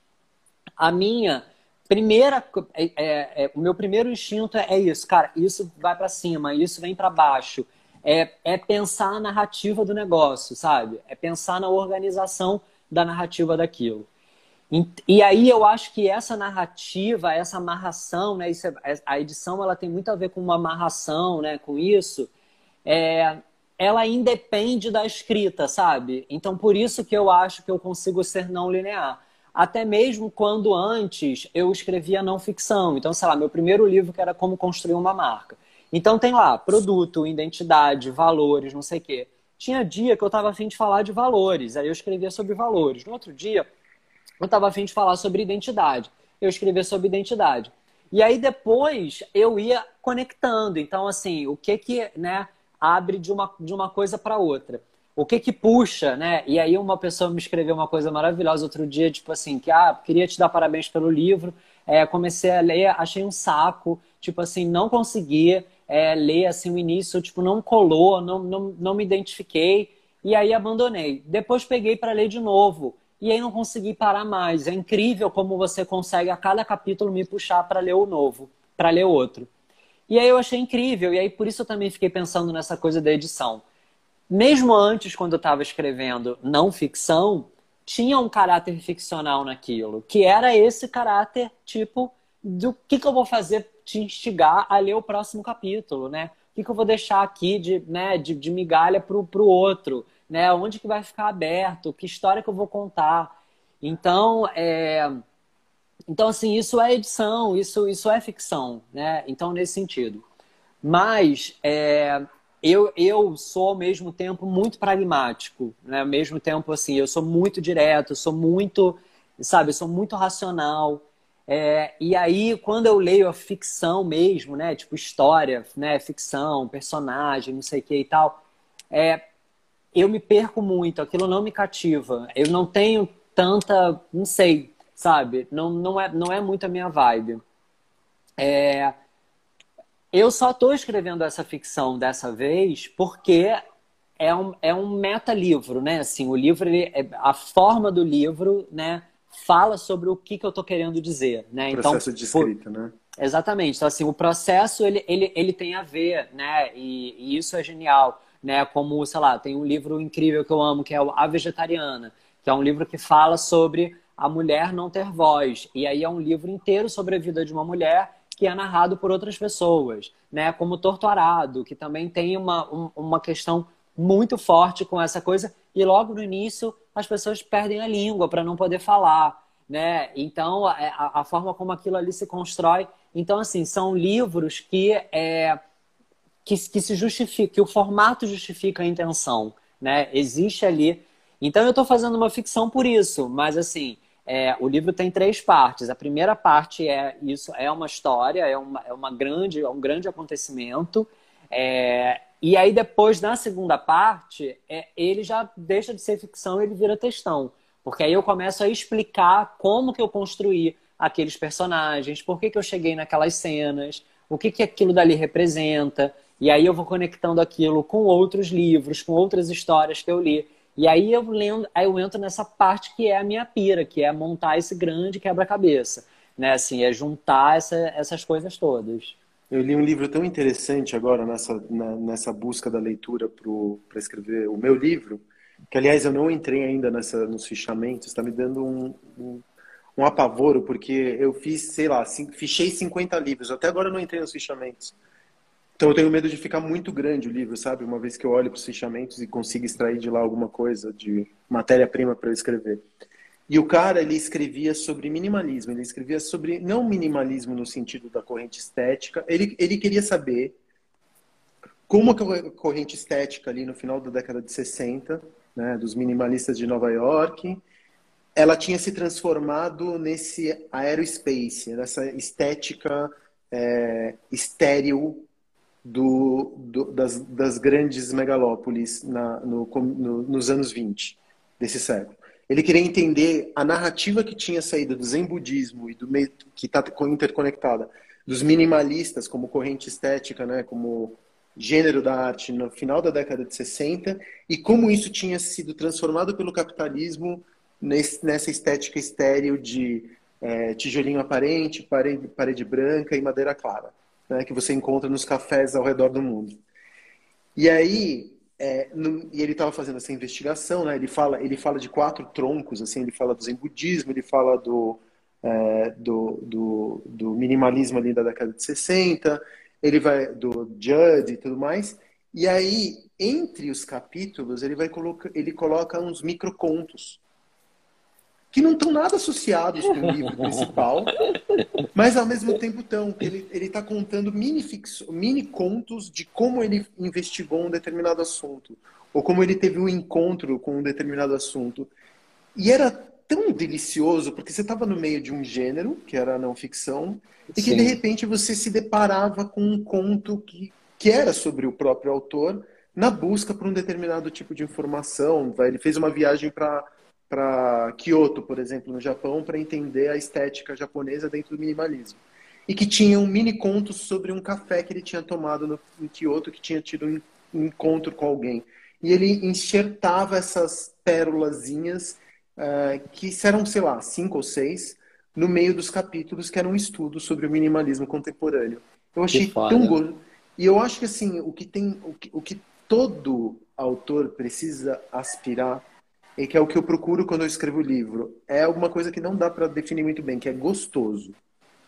A minha primeira. É, é, é, o meu primeiro instinto é isso, cara, isso vai para cima, isso vem para baixo. É, é pensar a narrativa do negócio, sabe? É pensar na organização da narrativa daquilo. E aí eu acho que essa narrativa, essa amarração, né, isso é, é, a edição ela tem muito a ver com uma amarração, né, com isso, é, ela independe da escrita, sabe? Então por isso que eu acho que eu consigo ser não linear. Até mesmo quando antes eu escrevia não ficção. Então, sei lá, meu primeiro livro que era Como Construir uma Marca. Então tem lá produto, identidade, valores, não sei o quê. Tinha dia que eu estava afim de falar de valores, aí eu escrevia sobre valores. No outro dia, eu estava afim de falar sobre identidade, eu escrevia sobre identidade. E aí depois eu ia conectando. Então, assim, o que que né, abre de uma, de uma coisa para outra? O que que puxa, né? E aí uma pessoa me escreveu uma coisa maravilhosa outro dia, tipo assim, que, ah, queria te dar parabéns pelo livro, é, comecei a ler, achei um saco, tipo assim, não conseguia é, ler assim o início, tipo, não colou, não, não, não me identifiquei e aí abandonei. Depois peguei para ler de novo e aí não consegui parar mais. É incrível como você consegue a cada capítulo me puxar para ler o novo, para ler outro. E aí eu achei incrível e aí por isso eu também fiquei pensando nessa coisa da edição. Mesmo antes, quando eu estava escrevendo não ficção, tinha um caráter ficcional naquilo, que era esse caráter tipo do que, que eu vou fazer te instigar a ler o próximo capítulo, né? O que, que eu vou deixar aqui de, né, de, de migalha para o outro, né? Onde que vai ficar aberto? Que história que eu vou contar? Então, é... então assim, isso é edição, isso, isso é ficção, né? Então, nesse sentido. Mas é... eu, eu sou, ao mesmo tempo, muito pragmático, né? Ao mesmo tempo, assim, eu sou muito direto, sou muito, sabe, sou muito racional. É, e aí, quando eu leio a ficção mesmo, né? Tipo, história, né? Ficção, personagem, não sei o que e tal. É, eu me perco muito, aquilo não me cativa. Eu não tenho tanta, não sei, sabe? Não, não, é, não é muito a minha vibe. É, eu só estou escrevendo essa ficção dessa vez porque é um, é um meta-livro, né? Assim, o livro, ele, é, a forma do livro, né? Fala sobre o que, que eu estou querendo dizer, né? Então, processo de escrita, né? Exatamente. Então, assim, o processo, ele, ele, ele tem a ver, né? E, e, isso é genial, né? Como, sei lá, tem um livro incrível que eu amo, que é o A Vegetariana, que é um livro que fala sobre a mulher não ter voz. E aí é um livro inteiro sobre a vida de uma mulher que é narrado por outras pessoas, né? Como Torturado, que também tem uma, um, uma questão muito forte com essa coisa. E logo no início as pessoas perdem a língua para não poder falar, né? Então, a, a, forma como aquilo ali se constrói. Então, assim, são livros que, é, que, que se justifica, que o formato justifica a intenção, né? Existe ali. Então, eu estou fazendo uma ficção por isso, mas, assim, é, o livro tem três partes. A primeira parte é isso, é uma história, é, uma, é, uma grande, é um grande acontecimento. É, e aí depois, na segunda parte, é, ele já deixa de ser ficção, ele vira textão. Porque aí eu começo a explicar como que eu construí aqueles personagens, por que, que eu cheguei naquelas cenas, o que, que aquilo dali representa. E aí eu vou conectando aquilo com outros livros, com outras histórias que eu li. E aí eu lendo, aí eu entro nessa parte que é a minha pira, que é montar esse grande quebra-cabeça. Né? Assim, é juntar essa, essas coisas todas. Eu li um livro tão interessante agora nessa, na, nessa busca da leitura para escrever o meu livro, que aliás eu não entrei ainda nessa, nos fichamentos, está me dando um, um, um, apavoro, porque eu fiz, sei lá, fichei 50 livros, até agora eu não entrei nos fichamentos. Então eu tenho medo de ficar muito grande o livro, sabe? Uma vez que eu olho para os fichamentos e consigo extrair de lá alguma coisa de matéria-prima para eu escrever. E o cara, ele escrevia sobre minimalismo, ele escrevia sobre, não minimalismo no sentido da corrente estética, ele, ele queria saber como a corrente estética ali no final da década de 60, né, dos minimalistas de Nova York, ela tinha se transformado nesse aerospace, nessa estética é, estéril do, do, das, das, grandes megalópolis na, no, no, nos anos 20 desse século. Ele queria entender a narrativa que tinha saído do Zen budismo e do que está interconectada dos minimalistas como corrente estética, né, como gênero da arte no final da década de 60 e como isso tinha sido transformado pelo capitalismo nesse, nessa estética estéril de é, tijolinho aparente, parede, parede branca e madeira clara, né, que você encontra nos cafés ao redor do mundo. E aí, é, no, e ele estava fazendo essa investigação, né, ele fala, ele fala de quatro troncos, assim, ele fala do zen budismo, ele fala do é, do, do, do, minimalismo ali da década de 60, ele vai do Judd e tudo mais. E aí, entre os capítulos, ele vai colocar, ele coloca uns microcontos que não estão nada associados com o livro principal, mas ao mesmo tempo estão. Ele está contando mini, fixo, mini contos de como ele investigou um determinado assunto, ou como ele teve um encontro com um determinado assunto. E era tão delicioso, porque você estava no meio de um gênero, que era a não ficção, e que Sim. de repente você se deparava com um conto que, que era sobre o próprio autor, na busca por um determinado tipo de informação. Ele fez uma viagem para Kyoto, por exemplo, no Japão, para entender a estética japonesa dentro do minimalismo. E que tinha um mini conto sobre um café que ele tinha tomado no, em Kyoto, que tinha tido um encontro com alguém. E ele enxertava essas pérolazinhas uh, que serão, sei lá, cinco ou seis, no meio dos capítulos que era um estudo sobre o minimalismo contemporâneo. Eu achei tão gostoso. E eu acho que assim, o que tem, o que, o que todo autor precisa aspirar e que é o que eu procuro quando eu escrevo o livro, é alguma coisa que não dá para definir muito bem, que é gostoso.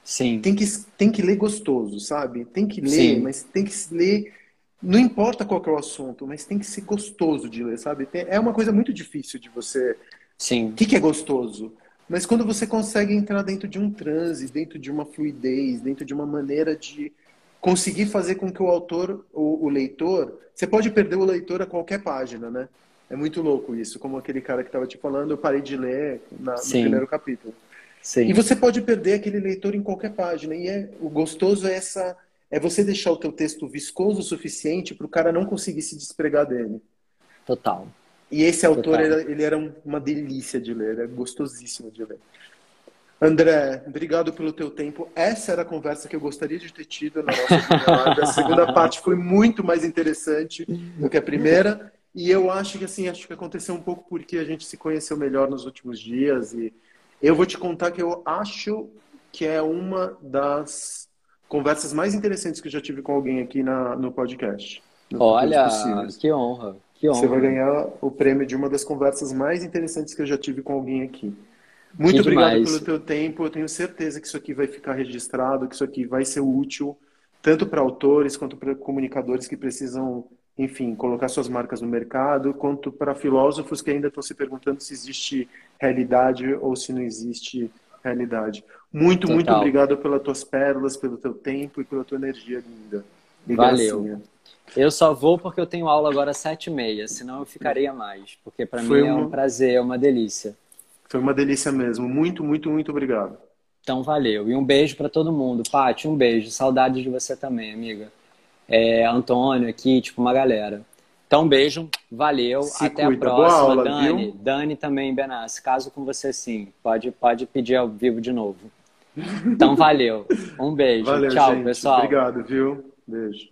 Sim. Tem que, tem que ler gostoso, sabe? Tem que ler, Sim. mas tem que ler. Não importa qual é o assunto, mas tem que ser gostoso de ler, sabe? É uma coisa muito difícil de você Sim. O que, que é gostoso? Mas quando você consegue entrar dentro de um transe, dentro de uma fluidez, dentro de uma maneira de conseguir fazer com que o autor, o, o leitor, você pode perder o leitor a qualquer página, né? É muito louco isso, como aquele cara que estava te falando, eu parei de ler na, no primeiro capítulo. Sim. E você pode perder aquele leitor em qualquer página. E é, o gostoso é essa, é você deixar o teu texto viscoso o suficiente para o cara não conseguir se despregar dele. Total. E esse autor, ele, ele era uma delícia de ler, era gostosíssimo de ler. André, obrigado pelo teu tempo. Essa era a conversa que eu gostaria de ter tido na nossa A segunda parte foi muito mais interessante do que a primeira. E eu acho que assim, acho que aconteceu um pouco porque a gente se conheceu melhor nos últimos dias. E eu vou te contar que eu acho que é uma das conversas mais interessantes que eu já tive com alguém aqui na, no podcast. No Olha, que honra. Que honra. Você vai ganhar o prêmio de uma das conversas mais interessantes que eu já tive com alguém aqui. Muito que obrigado demais. pelo teu tempo. Eu tenho certeza que isso aqui vai ficar registrado, que isso aqui vai ser útil tanto para autores quanto para comunicadores que precisam, enfim, colocar suas marcas no mercado, quanto para filósofos que ainda estão se perguntando se existe realidade ou se não existe realidade. Muito, Total. muito obrigado pelas tuas pérolas, pelo teu tempo e pela tua energia linda. Valeu. Eu só vou porque eu tenho aula agora às sete e meia, senão eu ficaria mais. Porque para mim é um prazer, é uma delícia. Foi uma delícia mesmo. Muito, muito, muito obrigado. Então valeu. E um beijo para todo mundo. Paty, um beijo. Saudade de você também, amiga. É, Antônio aqui, tipo, uma galera. Então, um beijo, valeu, Se até cuida. a próxima. Aula, Dani, viu? Dani também, Benassi. Caso com você sim, pode, pode pedir ao vivo de novo. Então, valeu. Um beijo. Valeu, Tchau, gente. pessoal. Obrigado, viu? Beijo.